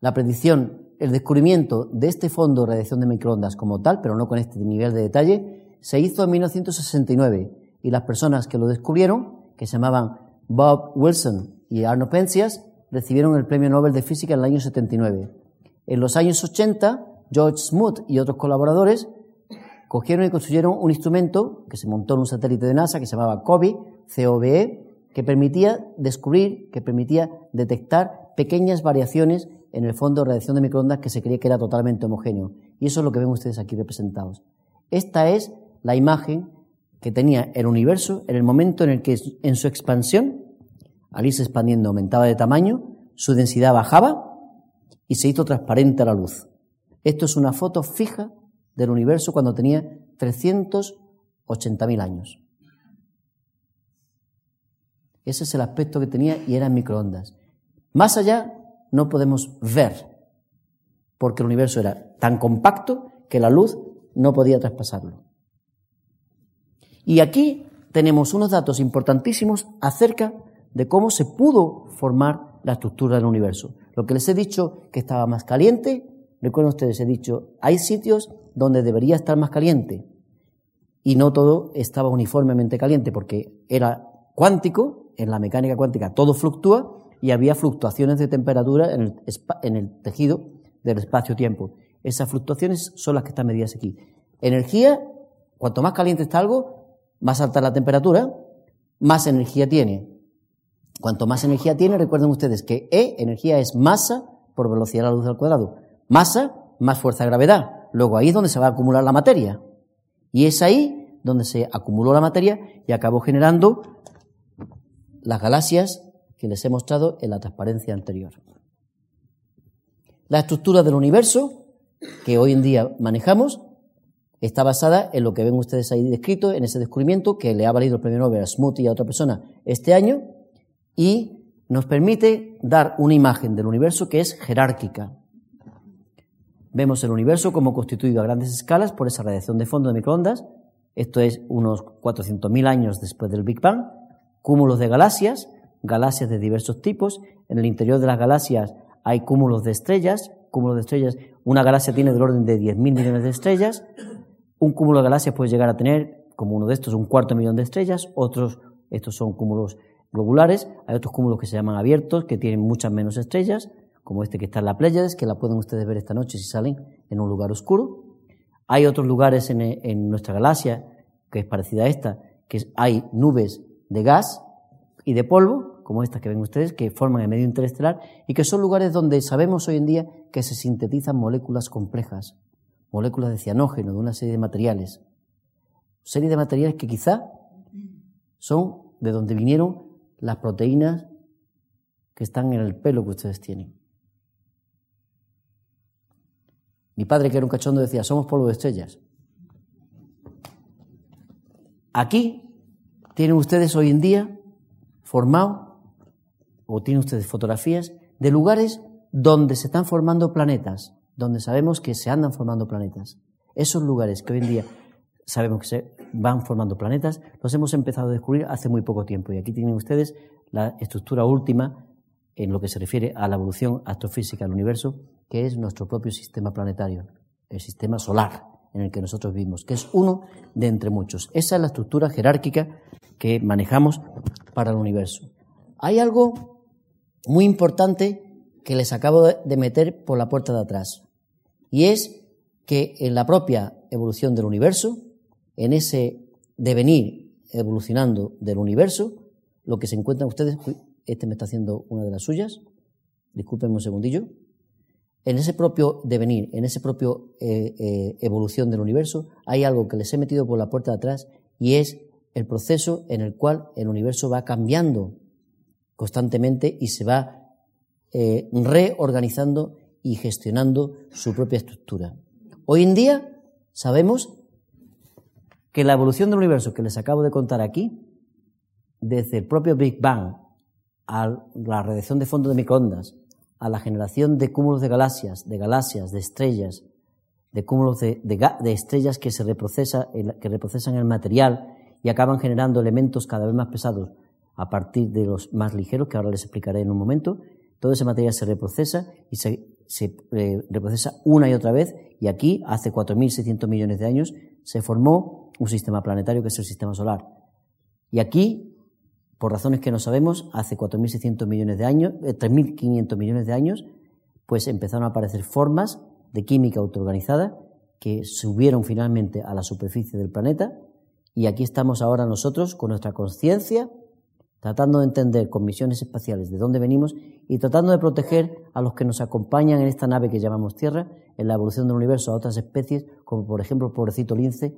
La predicción, el descubrimiento de este fondo de radiación de microondas como tal, pero no con este nivel de detalle, se hizo en 1969 y las personas que lo descubrieron, que se llamaban Bob Wilson y Arno Penzias, recibieron el Premio Nobel de Física en el año 79. En los años 80, George Smoot y otros colaboradores cogieron y construyeron un instrumento que se montó en un satélite de NASA que se llamaba COBE, COBE, que permitía descubrir, que permitía detectar pequeñas variaciones en el fondo de radiación de microondas que se creía que era totalmente homogéneo. Y eso es lo que ven ustedes aquí representados. Esta es la imagen que tenía el universo en el momento en el que en su expansión, al irse expandiendo, aumentaba de tamaño, su densidad bajaba y se hizo transparente a la luz. Esto es una foto fija del universo cuando tenía 380.000 años. Ese es el aspecto que tenía y eran microondas. Más allá no podemos ver, porque el universo era tan compacto que la luz no podía traspasarlo. Y aquí tenemos unos datos importantísimos acerca de cómo se pudo formar la estructura del universo. Lo que les he dicho que estaba más caliente, recuerden ustedes, he dicho, hay sitios donde debería estar más caliente. Y no todo estaba uniformemente caliente porque era cuántico, en la mecánica cuántica todo fluctúa y había fluctuaciones de temperatura en el, tejido del espacio-tiempo. Esas fluctuaciones son las que están medidas aquí. Energía, cuanto más caliente está algo, más alta la temperatura, más energía tiene. Cuanto más energía tiene, recuerden ustedes que E, energía es masa por velocidad de la luz al cuadrado. Masa más fuerza de gravedad. Luego ahí es donde se va a acumular la materia. Y es ahí donde se acumuló la materia y acabó generando las galaxias que les he mostrado en la transparencia anterior. La estructura del universo que hoy en día manejamos está basada en lo que ven ustedes ahí descrito, en ese descubrimiento que le ha valido el premio Nobel a Smoot y a otra persona este año, y nos permite dar una imagen del universo que es jerárquica. Vemos el universo como constituido a grandes escalas por esa radiación de fondo de microondas, esto es unos 400.000 años después del Big Bang, cúmulos de galaxias, galaxias de diversos tipos, en el interior de las galaxias hay cúmulos de estrellas, cúmulos de estrellas, una galaxia tiene del orden de 10.000 millones de estrellas, un cúmulo de galaxias puede llegar a tener, como uno de estos, un cuarto millón de estrellas, otros, estos son cúmulos globulares, hay otros cúmulos que se llaman abiertos, que tienen muchas menos estrellas, como este que está en la Pléyades, que la pueden ustedes ver esta noche si salen en un lugar oscuro. Hay otros lugares en, en nuestra galaxia, que es parecida a esta, que hay nubes de gas y de polvo, como estas que ven ustedes, que forman el medio interestelar y que son lugares donde sabemos hoy en día que se sintetizan moléculas complejas, moléculas de cianógeno, de una serie de materiales. Serie de materiales que quizá son de donde vinieron las proteínas que están en el pelo que ustedes tienen. Mi padre, que era un cachondo, decía, somos polvo de estrellas. Aquí tienen ustedes hoy en día formado o tienen ustedes fotografías de lugares donde se están formando planetas, donde sabemos que se andan formando planetas. Esos lugares que hoy en día sabemos que se van formando planetas, los hemos empezado a descubrir hace muy poco tiempo. Y aquí tienen ustedes la estructura última en lo que se refiere a la evolución astrofísica del universo, que es nuestro propio sistema planetario, el sistema solar en el que nosotros vivimos, que es uno de entre muchos. Esa es la estructura jerárquica que manejamos para el universo. Hay algo muy importante que les acabo de meter por la puerta de atrás. Y es que en la propia evolución del universo, en ese devenir evolucionando del universo, lo que se encuentran ustedes, este me está haciendo una de las suyas, discúlpenme un segundillo, en ese propio devenir, en ese propio eh, eh, evolución del universo, hay algo que les he metido por la puerta de atrás y es el proceso en el cual el universo va cambiando constantemente y se va eh, reorganizando y gestionando su propia estructura. Hoy en día sabemos que la evolución del universo que les acabo de contar aquí, desde el propio Big Bang a la radiación de fondo de microondas, a la generación de cúmulos de galaxias, de galaxias, de estrellas, de cúmulos de, de estrellas que se reprocesan el material y acaban generando elementos cada vez más pesados, a partir de los más ligeros, que ahora les explicaré en un momento. Todo ese material se reprocesa y se, eh, reprocesa una y otra vez. Y aquí, hace 4.600 millones de años, se formó un sistema planetario que es el sistema solar. Y aquí, por razones que no sabemos, hace 4.600 millones de años, 3.500 eh, millones de años, pues empezaron a aparecer formas de química autoorganizada que subieron finalmente a la superficie del planeta. Y aquí estamos ahora nosotros con nuestra conciencia tratando de entender con misiones espaciales de dónde venimos y tratando de proteger a los que nos acompañan en esta nave que llamamos Tierra, en la evolución del universo a otras especies, como por ejemplo el pobrecito lince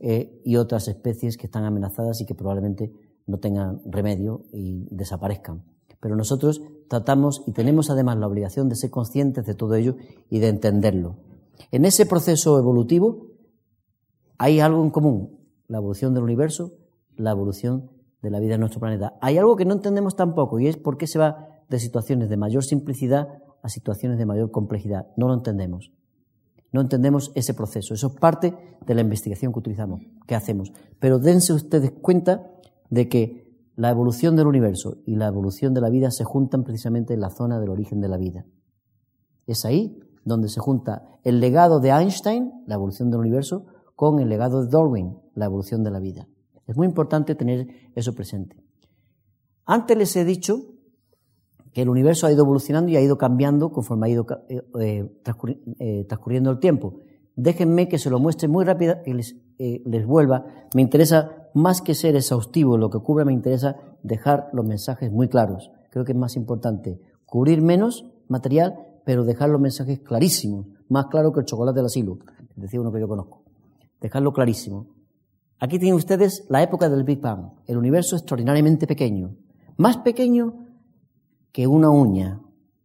eh, y otras especies que están amenazadas y que probablemente no tengan remedio y desaparezcan. Pero nosotros tratamos y tenemos además la obligación de ser conscientes de todo ello y de entenderlo. En ese proceso evolutivo hay algo en común, la evolución del universo, la evolución de la vida en nuestro planeta. Hay algo que no entendemos tampoco y es por qué se va de situaciones de mayor simplicidad a situaciones de mayor complejidad. No lo entendemos. No entendemos ese proceso. Eso es parte de la investigación que utilizamos, que hacemos. Pero dense ustedes cuenta de que la evolución del universo y la evolución de la vida se juntan precisamente en la zona del origen de la vida. Es ahí donde se junta el legado de Einstein, la evolución del universo, con el legado de Darwin, la evolución de la vida. Es muy importante tener eso presente. Antes les he dicho que el universo ha ido evolucionando y ha ido cambiando conforme ha ido eh, eh, eh, transcurriendo el tiempo. Déjenme que se lo muestre muy rápido y les, les vuelva. Me interesa, más que ser exhaustivo lo que cubre, me interesa dejar los mensajes muy claros. Creo que es más importante cubrir menos material, pero dejar los mensajes clarísimos, más claro que el chocolate del asilo, decía uno que yo conozco. Dejarlo clarísimo. Aquí tienen ustedes la época del Big Bang, el universo extraordinariamente pequeño, más pequeño que una uña,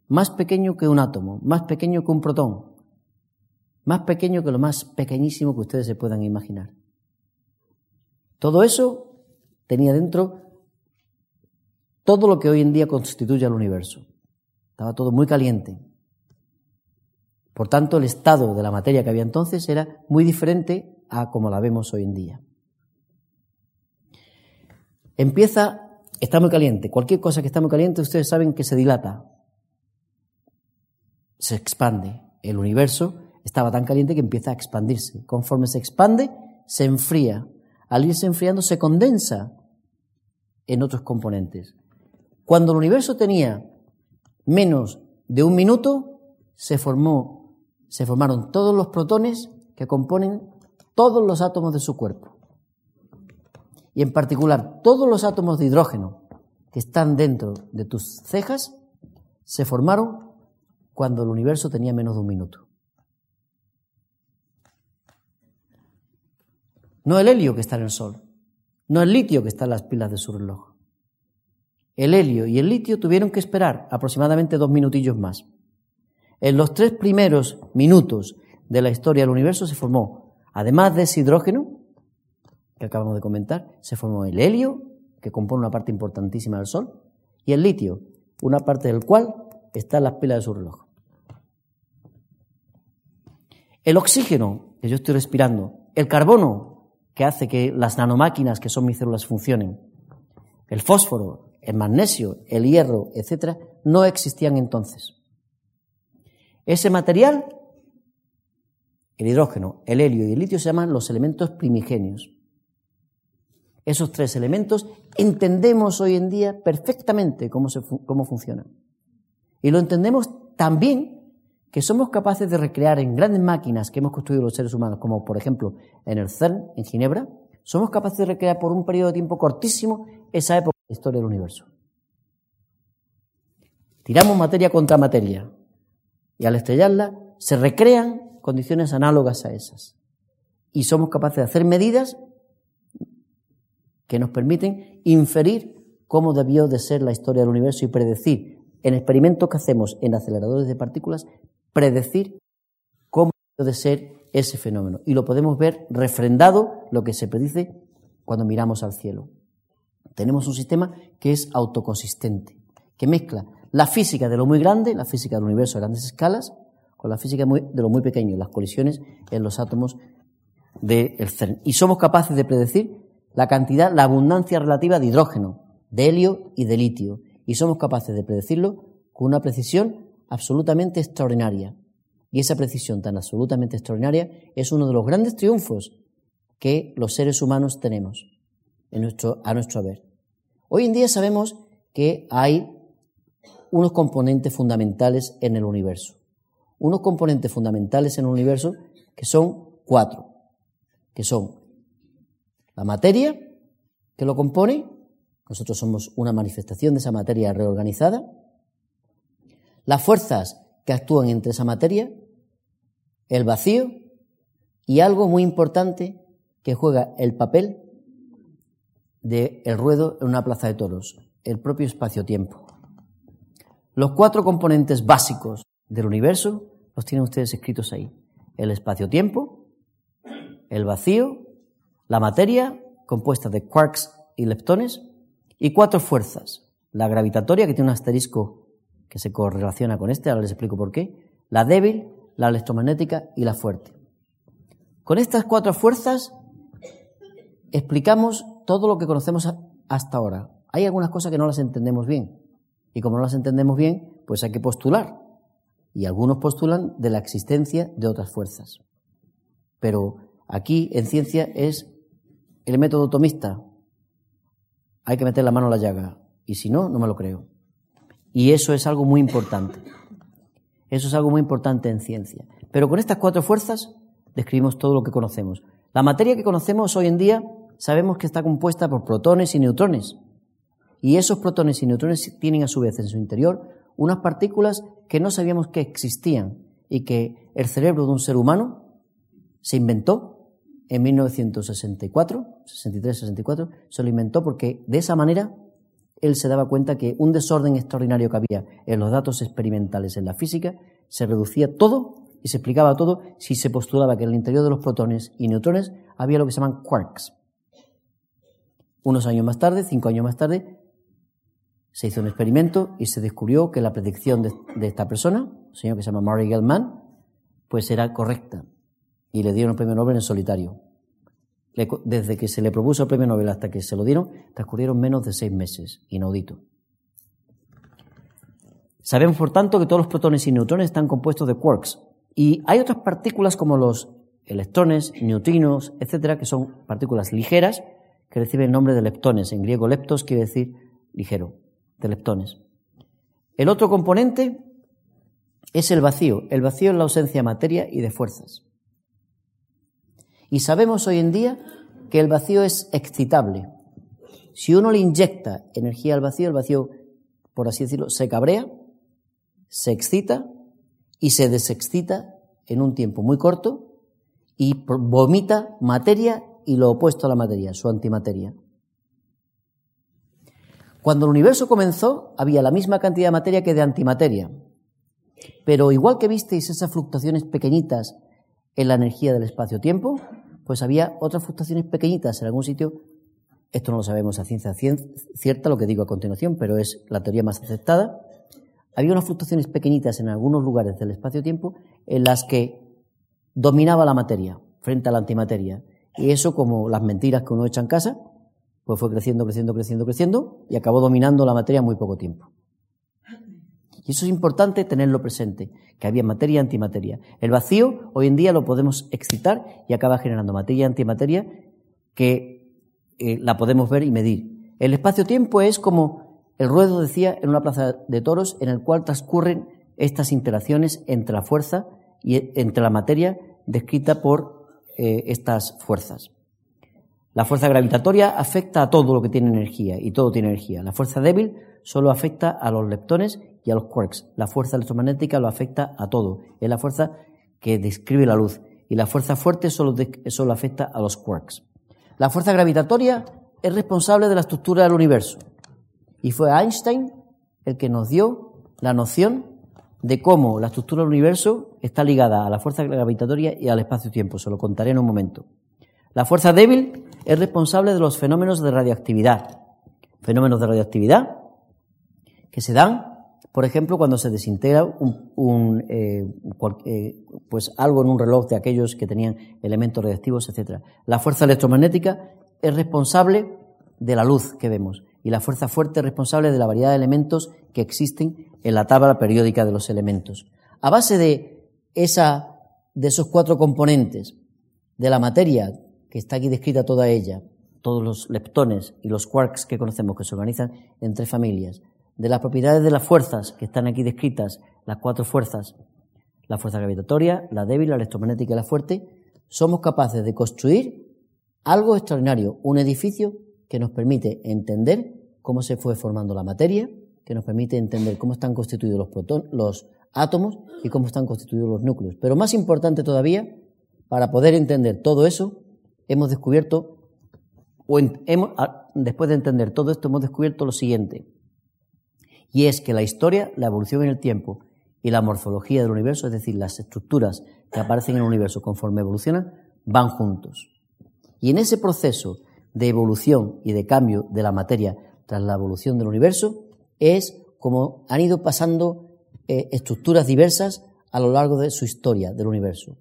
más pequeño que un átomo, más pequeño que un protón, más pequeño que lo más pequeñísimo que ustedes se puedan imaginar. Todo eso tenía dentro todo lo que hoy en día constituye al universo. Estaba todo muy caliente. Por tanto, el estado de la materia que había entonces era muy diferente a como la vemos hoy en día. Empieza, está muy caliente. Cualquier cosa que está muy caliente, ustedes saben que se dilata, se expande. El universo estaba tan caliente que empieza a expandirse. Conforme se expande, se enfría. Al irse enfriando, se condensa en otros componentes. Cuando el universo tenía menos de un minuto, se formó, se formaron todos los protones que componen todos los átomos de su cuerpo. Y en particular, todos los átomos de hidrógeno que están dentro de tus cejas se formaron cuando el universo tenía menos de un minuto. No el helio que está en el Sol, no el litio que está en las pilas de su reloj. El helio y el litio tuvieron que esperar aproximadamente dos minutillos más. En los tres primeros minutos de la historia del universo se formó Además de ese hidrógeno que acabamos de comentar, se formó el helio, que compone una parte importantísima del Sol, y el litio, una parte del cual está en las pilas de su reloj. El oxígeno que yo estoy respirando, el carbono que hace que las nanomáquinas que son mis células funcionen, el fósforo, el magnesio, el hierro, etcétera, no existían entonces. Ese material el hidrógeno, el helio y el litio se llaman los elementos primigenios. Esos tres elementos entendemos hoy en día perfectamente cómo, cómo funcionan. Y lo entendemos también que somos capaces de recrear en grandes máquinas que hemos construido los seres humanos, como por ejemplo en el CERN, en Ginebra, somos capaces de recrear por un periodo de tiempo cortísimo esa época de la historia del universo. Tiramos materia contra materia y al estrellarla se recrean condiciones análogas a esas. Y somos capaces de hacer medidas que nos permiten inferir cómo debió de ser la historia del universo y predecir, en experimentos que hacemos en aceleradores de partículas, predecir cómo debió de ser ese fenómeno. Y lo podemos ver refrendado lo que se predice cuando miramos al cielo. Tenemos un sistema que es autoconsistente, que mezcla la física de lo muy grande, la física del universo a grandes escalas, con la física de lo muy pequeño, las colisiones en los átomos del CERN. Y somos capaces de predecir la cantidad, la abundancia relativa de hidrógeno, de helio y de litio. Y somos capaces de predecirlo con una precisión absolutamente extraordinaria. Y esa precisión tan absolutamente extraordinaria es uno de los grandes triunfos que los seres humanos tenemos en nuestro, a nuestro haber. Hoy en día sabemos que hay unos componentes fundamentales en el universo unos componentes fundamentales en el universo que son cuatro, que son la materia que lo compone, nosotros somos una manifestación de esa materia reorganizada, las fuerzas que actúan entre esa materia, el vacío y algo muy importante que juega el papel del el ruedo en una plaza de toros, el propio espacio-tiempo. Los cuatro componentes básicos del universo los tienen ustedes escritos ahí. El espacio-tiempo, el vacío, la materia, compuesta de quarks y leptones, y cuatro fuerzas. La gravitatoria, que tiene un asterisco que se correlaciona con este, ahora les explico por qué. La débil, la electromagnética y la fuerte. Con estas cuatro fuerzas explicamos todo lo que conocemos hasta ahora. Hay algunas cosas que no las entendemos bien. Y como no las entendemos bien, pues hay que postular y algunos postulan de la existencia de otras fuerzas. Pero aquí en ciencia es el método tomista. Hay que meter la mano en la llaga y si no, no me lo creo. Y eso es algo muy importante. Eso es algo muy importante en ciencia. Pero con estas cuatro fuerzas describimos todo lo que conocemos. La materia que conocemos hoy en día sabemos que está compuesta por protones y neutrones. Y esos protones y neutrones tienen a su vez en su interior unas partículas que no sabíamos que existían y que el cerebro de un ser humano se inventó en 1964, 63-64, se lo inventó porque de esa manera él se daba cuenta que un desorden extraordinario que había en los datos experimentales en la física se reducía todo y se explicaba todo si se postulaba que en el interior de los protones y neutrones había lo que se llaman quarks. Unos años más tarde, cinco años más tarde, se hizo un experimento y se descubrió que la predicción de, esta persona, un señor que se llama Murray Gell-Mann, pues era correcta y le dieron el premio Nobel en solitario. Desde que se le propuso el premio Nobel hasta que se lo dieron, transcurrieron menos de seis meses, inaudito. Sabemos, por tanto, que todos los protones y neutrones están compuestos de quarks. Y hay otras partículas como los electrones, neutrinos, etcétera, que son partículas ligeras que reciben el nombre de leptones. En griego, leptos quiere decir ligero, de leptones. El otro componente es el vacío. El vacío es la ausencia de materia y de fuerzas. Y sabemos hoy en día que el vacío es excitable. Si uno le inyecta energía al vacío, el vacío, por así decirlo, se cabrea, se excita y se desexcita en un tiempo muy corto y vomita materia y lo opuesto a la materia, su antimateria. Cuando el universo comenzó, había la misma cantidad de materia que de antimateria. Pero igual que visteis esas fluctuaciones pequeñitas en la energía del espacio-tiempo, pues había otras fluctuaciones pequeñitas en algún sitio. Esto no lo sabemos a ciencia cierta, lo que digo a continuación, pero es la teoría más aceptada. Había unas fluctuaciones pequeñitas en algunos lugares del espacio-tiempo en las que dominaba la materia frente a la antimateria. Y eso, como las mentiras que uno echa en casa, pues fue creciendo, creciendo, creciendo, creciendo y acabó dominando la materia muy poco tiempo. Y eso es importante tenerlo presente, que había materia y antimateria. El vacío hoy en día lo podemos excitar y acaba generando materia y antimateria que eh, la podemos ver y medir. El espacio-tiempo es como el ruedo decía en una plaza de toros en el cual transcurren estas interacciones entre la fuerza y entre la materia descrita por eh, estas fuerzas. La fuerza gravitatoria afecta a todo lo que tiene energía y todo tiene energía. La fuerza débil solo afecta a los leptones y a los quarks. La fuerza electromagnética lo afecta a todo. Es la fuerza que describe la luz. Y la fuerza fuerte solo, solo afecta a los quarks. La fuerza gravitatoria es responsable de la estructura del universo. Y fue Einstein el que nos dio la noción de cómo la estructura del universo está ligada a la fuerza gravitatoria y al espacio-tiempo. Se lo contaré en un momento. La fuerza débil es responsable de los fenómenos de radioactividad. Fenómenos de radioactividad que se dan por ejemplo, cuando se desintegra un, eh, eh, pues algo en un reloj de aquellos que tenían elementos reactivos, etc. La fuerza electromagnética es responsable de la luz que vemos y la fuerza fuerte es responsable de la variedad de elementos que existen en la tabla periódica de los elementos. A base de esa, de esos cuatro componentes de la materia que está aquí descrita toda ella, todos los leptones y los quarks que conocemos que se organizan en tres familias, de las propiedades de las fuerzas que están aquí descritas, las cuatro fuerzas, la fuerza gravitatoria, la débil, la electromagnética y la fuerte, somos capaces de construir algo extraordinario, un edificio que nos permite entender cómo se fue formando la materia, que nos permite entender cómo están constituidos los, los átomos y cómo están constituidos los núcleos. Pero más importante todavía, para poder entender todo eso, hemos descubierto, o hemos, después de entender todo esto, hemos descubierto lo siguiente, y es que la historia, la evolución en el tiempo y la morfología del universo, es decir, las estructuras que aparecen en el universo conforme evolucionan, van juntos. Y en ese proceso de evolución y de cambio de la materia tras la evolución del universo, es como han ido pasando eh, estructuras diversas a lo largo de su historia del universo.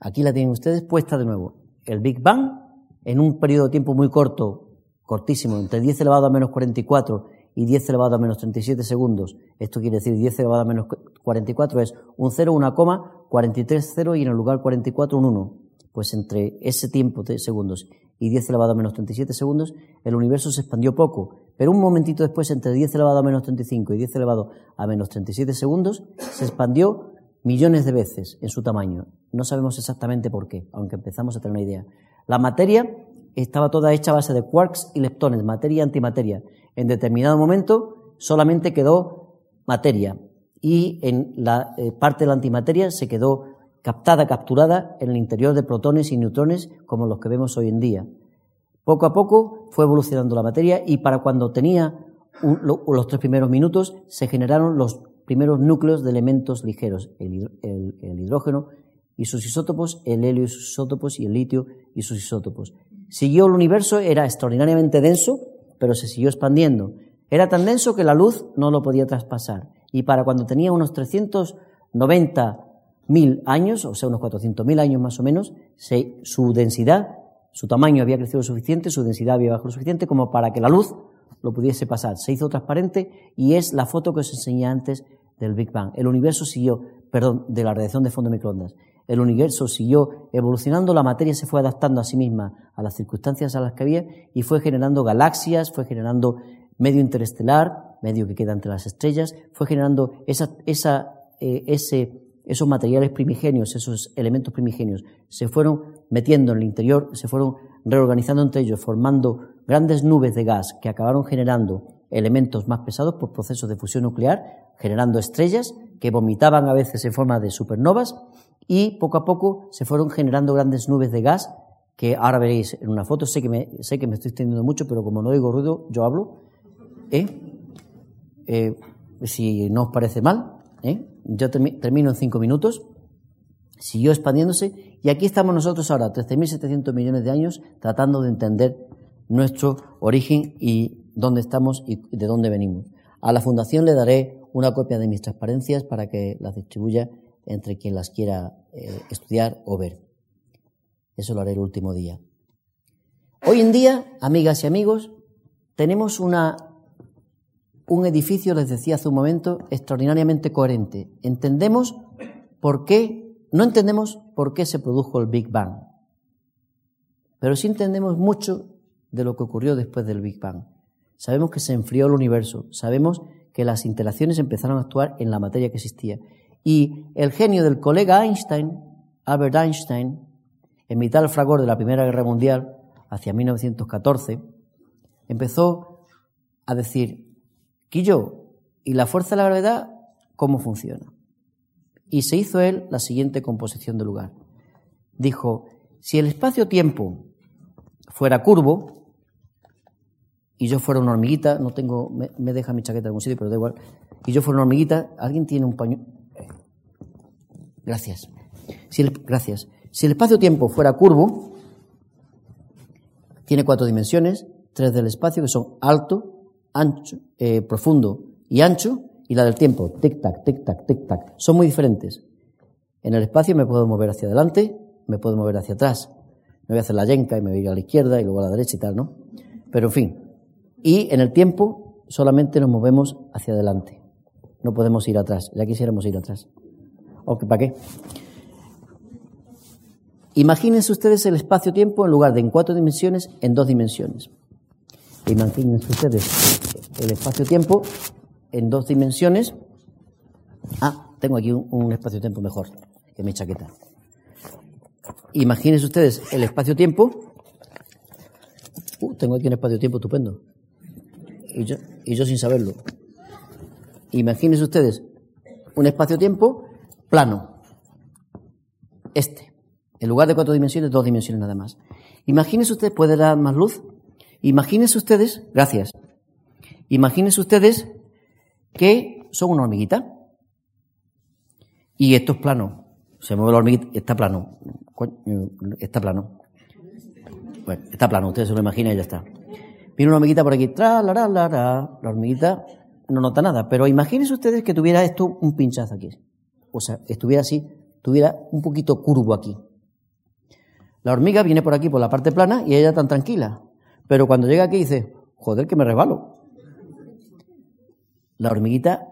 Aquí la tienen ustedes puesta de nuevo. El Big Bang, en un periodo de tiempo muy corto, cortísimo, entre 10 elevado a menos 44 y 10 elevado a menos 37 segundos, esto quiere decir 10 elevado a menos 44 es un 0, una coma, 43 0 y en el lugar 44 un 1. Pues entre ese tiempo de segundos y 10 elevado a menos 37 segundos, el universo se expandió poco. Pero un momentito después, entre 10 elevado a menos 35 y 10 elevado a menos 37 segundos, se expandió millones de veces en su tamaño. No sabemos exactamente por qué, aunque empezamos a tener una idea. La materia estaba toda hecha a base de quarks y leptones, materia y antimateria en determinado momento solamente quedó materia y en la eh, parte de la antimateria se quedó captada, capturada en el interior de protones y neutrones como los que vemos hoy en día. Poco a poco fue evolucionando la materia y para cuando tenía los tres primeros minutos se generaron los primeros núcleos de elementos ligeros, el, el, hidrógeno y sus isótopos, el helio y sus isótopos y el litio y sus isótopos. Siguió el universo, era extraordinariamente denso, pero se siguió expandiendo. Era tan denso que la luz no lo podía traspasar. Y para cuando tenía unos 390.000 años, o sea, unos 400.000 años más o menos, su densidad, su tamaño había crecido lo suficiente, su densidad había bajado lo suficiente como para que la luz lo pudiese pasar. Se hizo transparente y es la foto que os enseñé antes del Big Bang. El universo siguió, perdón, de la radiación de fondo de microondas. El universo siguió evolucionando, la materia se fue adaptando a sí misma a las circunstancias a las que había y fue generando galaxias, fue generando medio interestelar, medio que queda entre las estrellas, fue generando esa, eh, ese, esos materiales primigenios, esos elementos primigenios, se fueron metiendo en el interior, se fueron reorganizando entre ellos, formando grandes nubes de gas que acabaron generando elementos más pesados por procesos de fusión nuclear, generando estrellas que vomitaban a veces en forma de supernovas y poco a poco se fueron generando grandes nubes de gas que ahora veréis en una foto. Sé que me, sé que me estoy extendiendo mucho, pero como no oigo ruido, yo hablo. ¿eh? Eh, si no os parece mal, ¿eh? yo termino en cinco minutos. Siguió expandiéndose y aquí estamos nosotros ahora, 13.700 millones de años, tratando de entender nuestro origen y dónde estamos y de dónde venimos. A la Fundación le daré una copia de mis transparencias para que las distribuya entre quien las quiera eh, estudiar o ver. Eso lo haré el último día. Hoy en día, amigas y amigos, tenemos una, un edificio, les decía hace un momento, extraordinariamente coherente. Entendemos por qué, no entendemos por qué se produjo el Big Bang, pero sí entendemos mucho de lo que ocurrió después del Big Bang. Sabemos que se enfrió el universo, sabemos que las interacciones empezaron a actuar en la materia que existía. Y el genio del colega Einstein, Albert Einstein, en mitad del fragor de la Primera Guerra Mundial, hacia 1914, empezó a decir, Quillo, ¿y la fuerza de la gravedad cómo funciona? Y se hizo él la siguiente composición de lugar. Dijo, si el espacio-tiempo fuera curvo, y yo fuera una hormiguita, no tengo, me, deja mi chaqueta en algún sitio, pero da igual, y yo fuera una hormiguita, alguien tiene un paño. Gracias. Si gracias. Si el espacio-tiempo fuera curvo, tiene cuatro dimensiones, tres del espacio, que son alto, ancho, eh, profundo y ancho, y la del tiempo, tic-tac, tic-tac, tic-tac. Son muy diferentes. En el espacio me puedo mover hacia adelante, me puedo mover hacia atrás. Me voy a hacer la yenca y me voy a ir a la izquierda y luego a la derecha y tal, ¿no? Pero en fin, y en el tiempo solamente nos movemos hacia adelante. No podemos ir atrás. Ya quisiéramos ir atrás. ¿O para qué? Imagínense ustedes el espacio-tiempo en lugar de en cuatro dimensiones, en dos dimensiones. Imagínense ustedes el espacio-tiempo en dos dimensiones. Ah, tengo aquí un, espacio-tiempo mejor que mi chaqueta. Imagínense ustedes el espacio-tiempo. Uh, tengo aquí un espacio-tiempo estupendo y yo, y yo sin saberlo. Imagínense ustedes un espacio-tiempo plano. Este. En lugar de cuatro dimensiones, dos dimensiones nada más. Imagínense ustedes, ¿puede dar más luz? Imagínense ustedes, gracias. Imagínense ustedes que son una hormiguita. Y esto es plano. Se mueve la hormiguita, está plano. Está plano. Bueno, está plano, ustedes se lo imaginan y ya está. Viene una hormiguita por aquí, tra, la, la, la, la, hormiguita no nota nada, pero imagínense ustedes que tuviera esto un pinchazo aquí. O sea, estuviera así, tuviera un poquito curvo aquí. La hormiga viene por aquí, por la parte plana, y ella tan tranquila. Pero cuando llega aquí dice, joder, que me resbalo. La hormiguita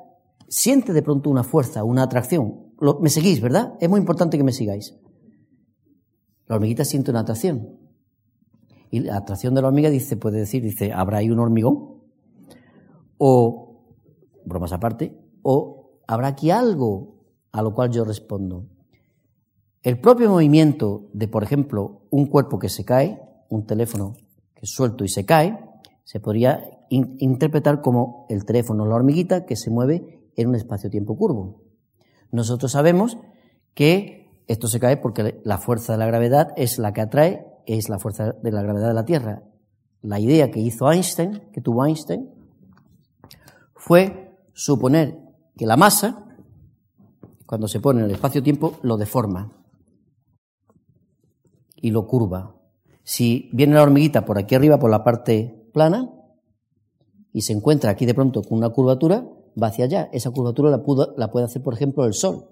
siente de pronto una fuerza, una atracción. me seguís, ¿verdad? Es muy importante que me sigáis. La hormiguita siente una atracción. Y la atracción de la hormiga dice, puede decir, dice, ¿habrá ahí un hormigón? O, bromas aparte, o ¿habrá aquí algo? A lo cual yo respondo. El propio movimiento de, por ejemplo, un cuerpo que se cae, un teléfono que es suelto y se cae, se podría interpretar como el teléfono, la hormiguita, que se mueve en un espacio-tiempo curvo. Nosotros sabemos que esto se cae porque la fuerza de la gravedad es la que atrae es la fuerza de la gravedad de la Tierra. La idea que hizo Einstein, que tuvo Einstein, fue suponer que la masa, cuando se pone en el espacio-tiempo, lo deforma y lo curva. Si viene la hormiguita por aquí arriba, por la parte plana, y se encuentra aquí de pronto con una curvatura, va hacia allá. Esa curvatura la, la puede hacer, por ejemplo, el Sol.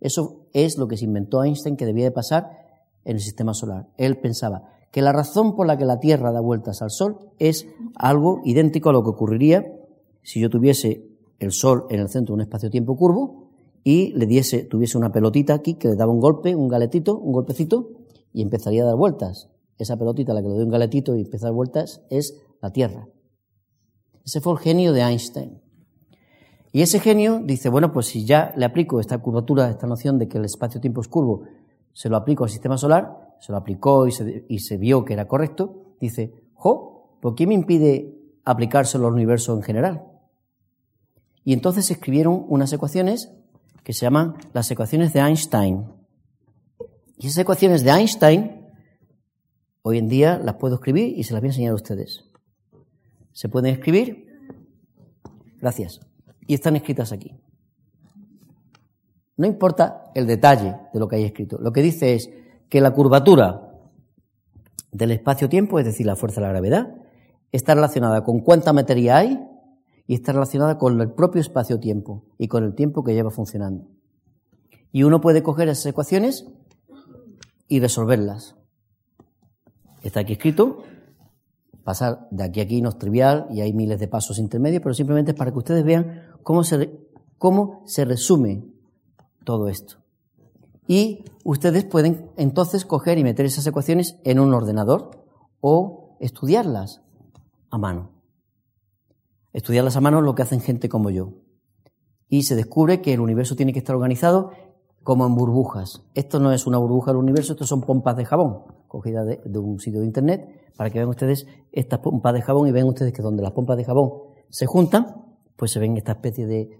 Eso es lo que se inventó Einstein que debía de pasar en el sistema solar. Él pensaba que la razón por la que la Tierra da vueltas al Sol es algo idéntico a lo que ocurriría si yo tuviese el Sol en el centro de un espacio-tiempo curvo y le diese, tuviese una pelotita aquí que le daba un golpe, un galetito, un golpecito y empezaría a dar vueltas. Esa pelotita a la que le doy un galetito y empieza a dar vueltas es la Tierra. Ese fue el genio de Einstein. Y ese genio dice, bueno, pues si ya le aplico esta curvatura, esta noción de que el espacio-tiempo es curvo, se lo aplico al sistema solar, se lo aplicó y se, y se vio que era correcto, dice, jo, ¿por qué me impide aplicárselo al universo en general? Y entonces escribieron unas ecuaciones que se llaman las ecuaciones de Einstein. Y esas ecuaciones de Einstein, hoy en día las puedo escribir y se las voy a enseñar a ustedes. Se pueden escribir. Gracias y están escritas aquí. No importa el detalle de lo que hay escrito. Lo que dice es que la curvatura del espacio-tiempo, es decir, la fuerza de la gravedad, está relacionada con cuánta materia hay y está relacionada con el propio espacio-tiempo y con el tiempo que lleva funcionando. Y uno puede coger esas ecuaciones y resolverlas. Está aquí escrito Pasar de aquí a aquí no es trivial y hay miles de pasos intermedios, pero simplemente es para que ustedes vean cómo se, cómo se resume todo esto. Y ustedes pueden entonces coger y meter esas ecuaciones en un ordenador o estudiarlas a mano. Estudiarlas a mano es lo que hacen gente como yo. Y se descubre que el universo tiene que estar organizado como en burbujas. Esto no es una burbuja del universo, esto son pompas de jabón, cogidas de, de un sitio de internet para que vean ustedes estas pompas de jabón y vean ustedes que donde las pompas de jabón se juntan, pues se ven esta especie de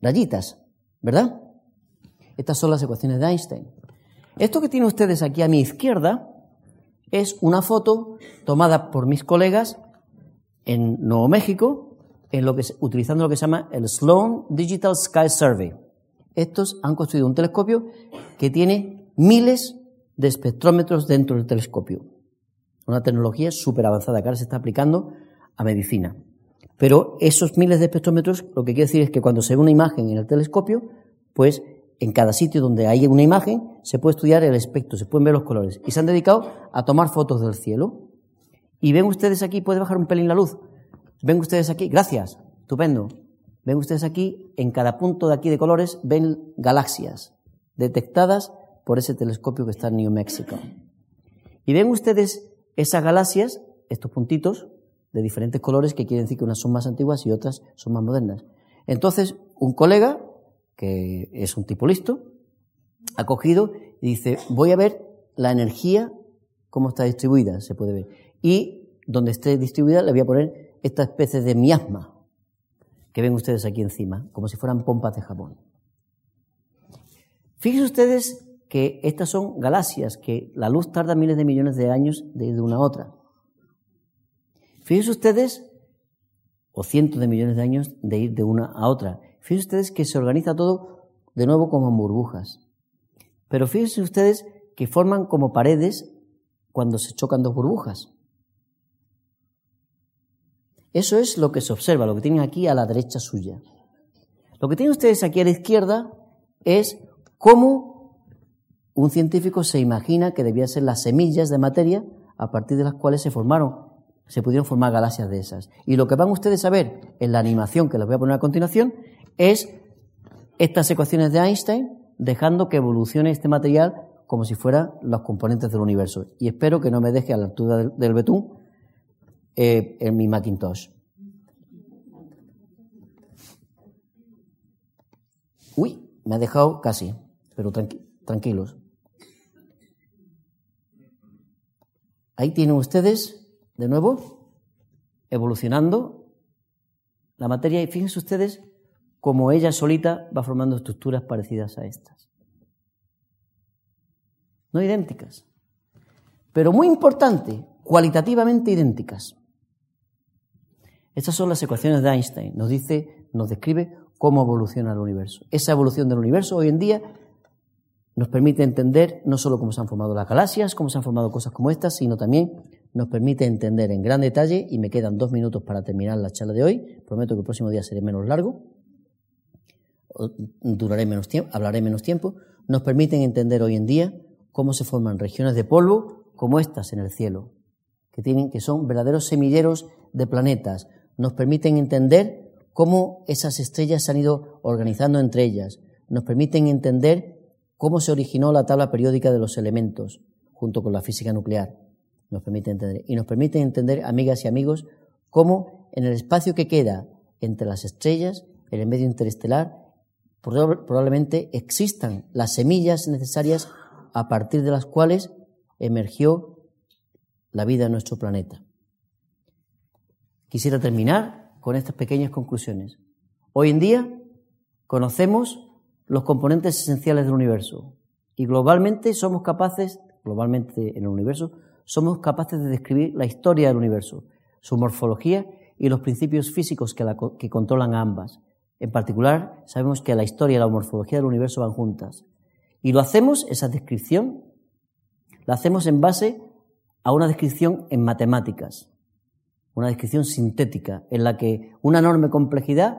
rayitas, ¿verdad? Estas son las ecuaciones de Einstein. Esto que tienen ustedes aquí a mi izquierda es una foto tomada por mis colegas en Nuevo México, utilizando lo que se llama el Sloan Digital Sky Survey. Estos han construido un telescopio que tiene miles de espectrómetros dentro del telescopio. Una tecnología súper avanzada que ahora se está aplicando a medicina. Pero esos miles de espectrómetros lo que quiere decir es que cuando se ve una imagen en el telescopio, pues en cada sitio donde hay una imagen se puede estudiar el espectro, se pueden ver los colores. Y se han dedicado a tomar fotos del cielo. Y ven ustedes aquí, puede bajar un pelín la luz. Ven ustedes aquí, gracias, estupendo. Ven ustedes aquí, en cada punto de aquí de colores, ven galaxias detectadas por ese telescopio que está en New Mexico. Y ven ustedes esas galaxias, estos puntitos de diferentes colores que quieren decir que unas son más antiguas y otras son más modernas. Entonces, un colega, que es un tipo listo, ha cogido y dice, voy a ver la energía, cómo está distribuida, se puede ver. Y donde esté distribuida le voy a poner esta especie de miasma que ven ustedes aquí encima, como si fueran pompas de jabón. Fíjense ustedes que estas son galaxias, que la luz tarda miles de millones de años de ir de una a otra. Fíjense ustedes, o cientos de millones de años de ir de una a otra. Fíjense ustedes que se organiza todo de nuevo como en burbujas. Pero fíjense ustedes que forman como paredes cuando se chocan dos burbujas. Eso es lo que se observa, lo que tienen aquí a la derecha suya. Lo que tienen ustedes aquí a la izquierda es cómo un científico se imagina que debían ser las semillas de materia a partir de las cuales se formaron, se pudieron formar galaxias de esas. Y lo que van ustedes a ver en la animación que les voy a poner a continuación es estas ecuaciones de Einstein dejando que evolucione este material como si fueran los componentes del universo. Y espero que no me deje a la altura del, betún eh, en mi Macintosh. Uy, me ha dejado casi, pero tranquilos. Ahí tienen ustedes, de nuevo, evolucionando la materia y fíjense ustedes cómo ella solita va formando estructuras parecidas a estas. No idénticas, pero muy importante, cualitativamente idénticas. Estas son las ecuaciones de Einstein. Nos dice nos describe cómo evoluciona el universo. Esa evolución del universo hoy en día nos permite entender no solo cómo se han formado las galaxias, cómo se han formado cosas como estas, sino también nos permite entender en gran detalle, y me quedan dos minutos para terminar la charla de hoy, prometo que el próximo día seré menos largo, duraré menos tiempo, hablaré menos tiempo, nos permiten entender hoy en día cómo se forman regiones de polvo como estas en el cielo, que tienen, que son verdaderos semilleros de planetas, nos permiten entender cómo esas estrellas se han ido organizando entre ellas, nos permiten entender cómo se originó la tabla periódica de los elementos, junto con la física nuclear. Nos permite entender. Y nos permite entender, amigas y amigos, cómo en el espacio que queda entre las estrellas, en el medio interestelar, probablemente existan las semillas necesarias a partir de las cuales emergió la vida en nuestro planeta. Quisiera terminar con estas pequeñas conclusiones. Hoy en día conocemos los componentes esenciales del universo. Y globalmente somos capaces, globalmente en el universo, somos capaces de describir la historia del universo, su morfología y los principios físicos que, que controlan a ambas. En particular, sabemos que la historia y la morfología del universo van juntas. Y lo hacemos, esa descripción, la hacemos en base a una descripción en matemáticas, una descripción sintética, en la que una enorme complejidad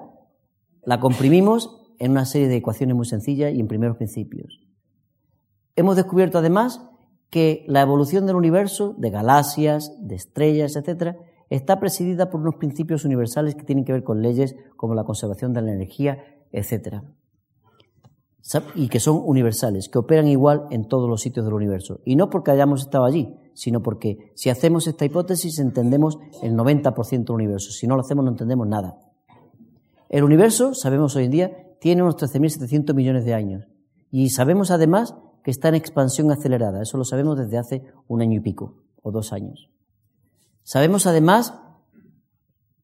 la comprimimos en una serie de ecuaciones muy sencillas y en primeros principios. Hemos descubierto además que la evolución del universo, de galaxias, de estrellas, etc., está presidida por unos principios universales que tienen que ver con leyes como la conservación de la energía, etc. Y que son universales, que operan igual en todos los sitios del universo. Y no porque hayamos estado allí, sino porque si hacemos esta hipótesis entendemos el 90% del universo. Si no lo hacemos no entendemos nada. El universo, sabemos hoy en día, tiene unos 13.700 millones de años. Y sabemos además que está en expansión acelerada. Eso lo sabemos desde hace un año y pico o dos años. Sabemos además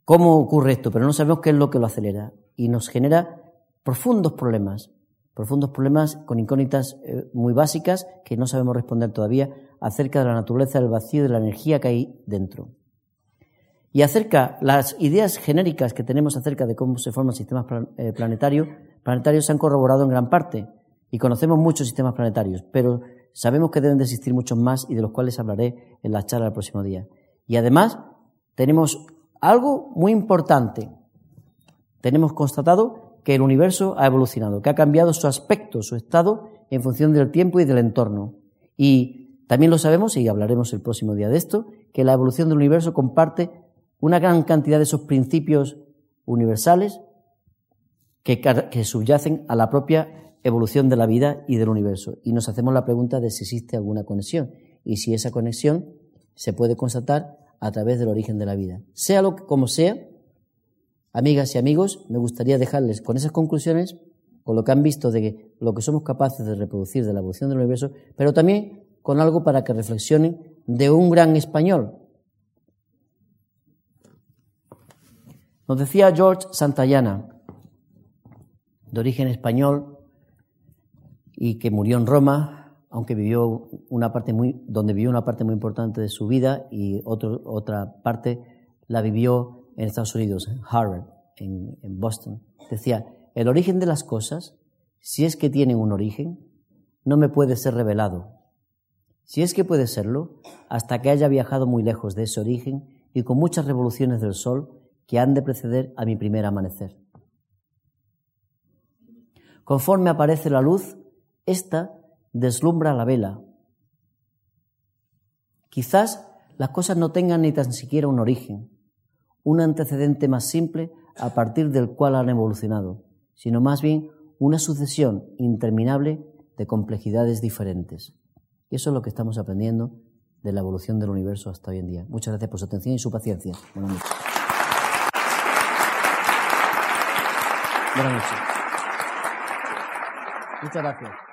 cómo ocurre esto, pero no sabemos qué es lo que lo acelera. Y nos genera profundos problemas, profundos problemas con incógnitas eh, muy básicas que no sabemos responder todavía acerca de la naturaleza del vacío y de la energía que hay dentro y acerca las ideas genéricas que tenemos acerca de cómo se forman sistemas eh, planetarios, planetarios se han corroborado en gran parte y conocemos muchos sistemas planetarios, pero sabemos que deben de existir muchos más y de los cuales hablaré en la charla del próximo día. Y además tenemos algo muy importante. Tenemos constatado que el universo ha evolucionado, que ha cambiado su aspecto, su estado en función del tiempo y del entorno. Y también lo sabemos, y hablaremos el próximo día de esto, que la evolución del universo comparte una gran cantidad de esos principios universales que, subyacen a la propia evolución de la vida y del universo. Y nos hacemos la pregunta de si existe alguna conexión y si esa conexión se puede constatar a través del origen de la vida. Sea lo que, como sea, amigas y amigos, me gustaría dejarles con esas conclusiones, con lo que han visto de lo que somos capaces de reproducir de la evolución del universo, pero también con algo para que reflexionen de un gran español, Nos decía George Santayana, de origen español y que murió en Roma, aunque vivió una parte muy, donde vivió una parte muy importante de su vida y otra parte la vivió en Estados Unidos, en Harvard, en, Boston. Decía, el origen de las cosas, si es que tienen un origen, no me puede ser revelado. Si es que puede serlo, hasta que haya viajado muy lejos de ese origen y con muchas revoluciones del Sol que han de preceder a mi primer amanecer. Conforme aparece la luz, ésta deslumbra la vela. Quizás las cosas no tengan ni tan siquiera un origen, un antecedente más simple a partir del cual han evolucionado, sino más bien una sucesión interminable de complejidades diferentes. Y eso es lo que estamos aprendiendo de la evolución del universo hasta hoy en día. Muchas gracias por su atención y su paciencia. Buenas noches. Muchas gracias.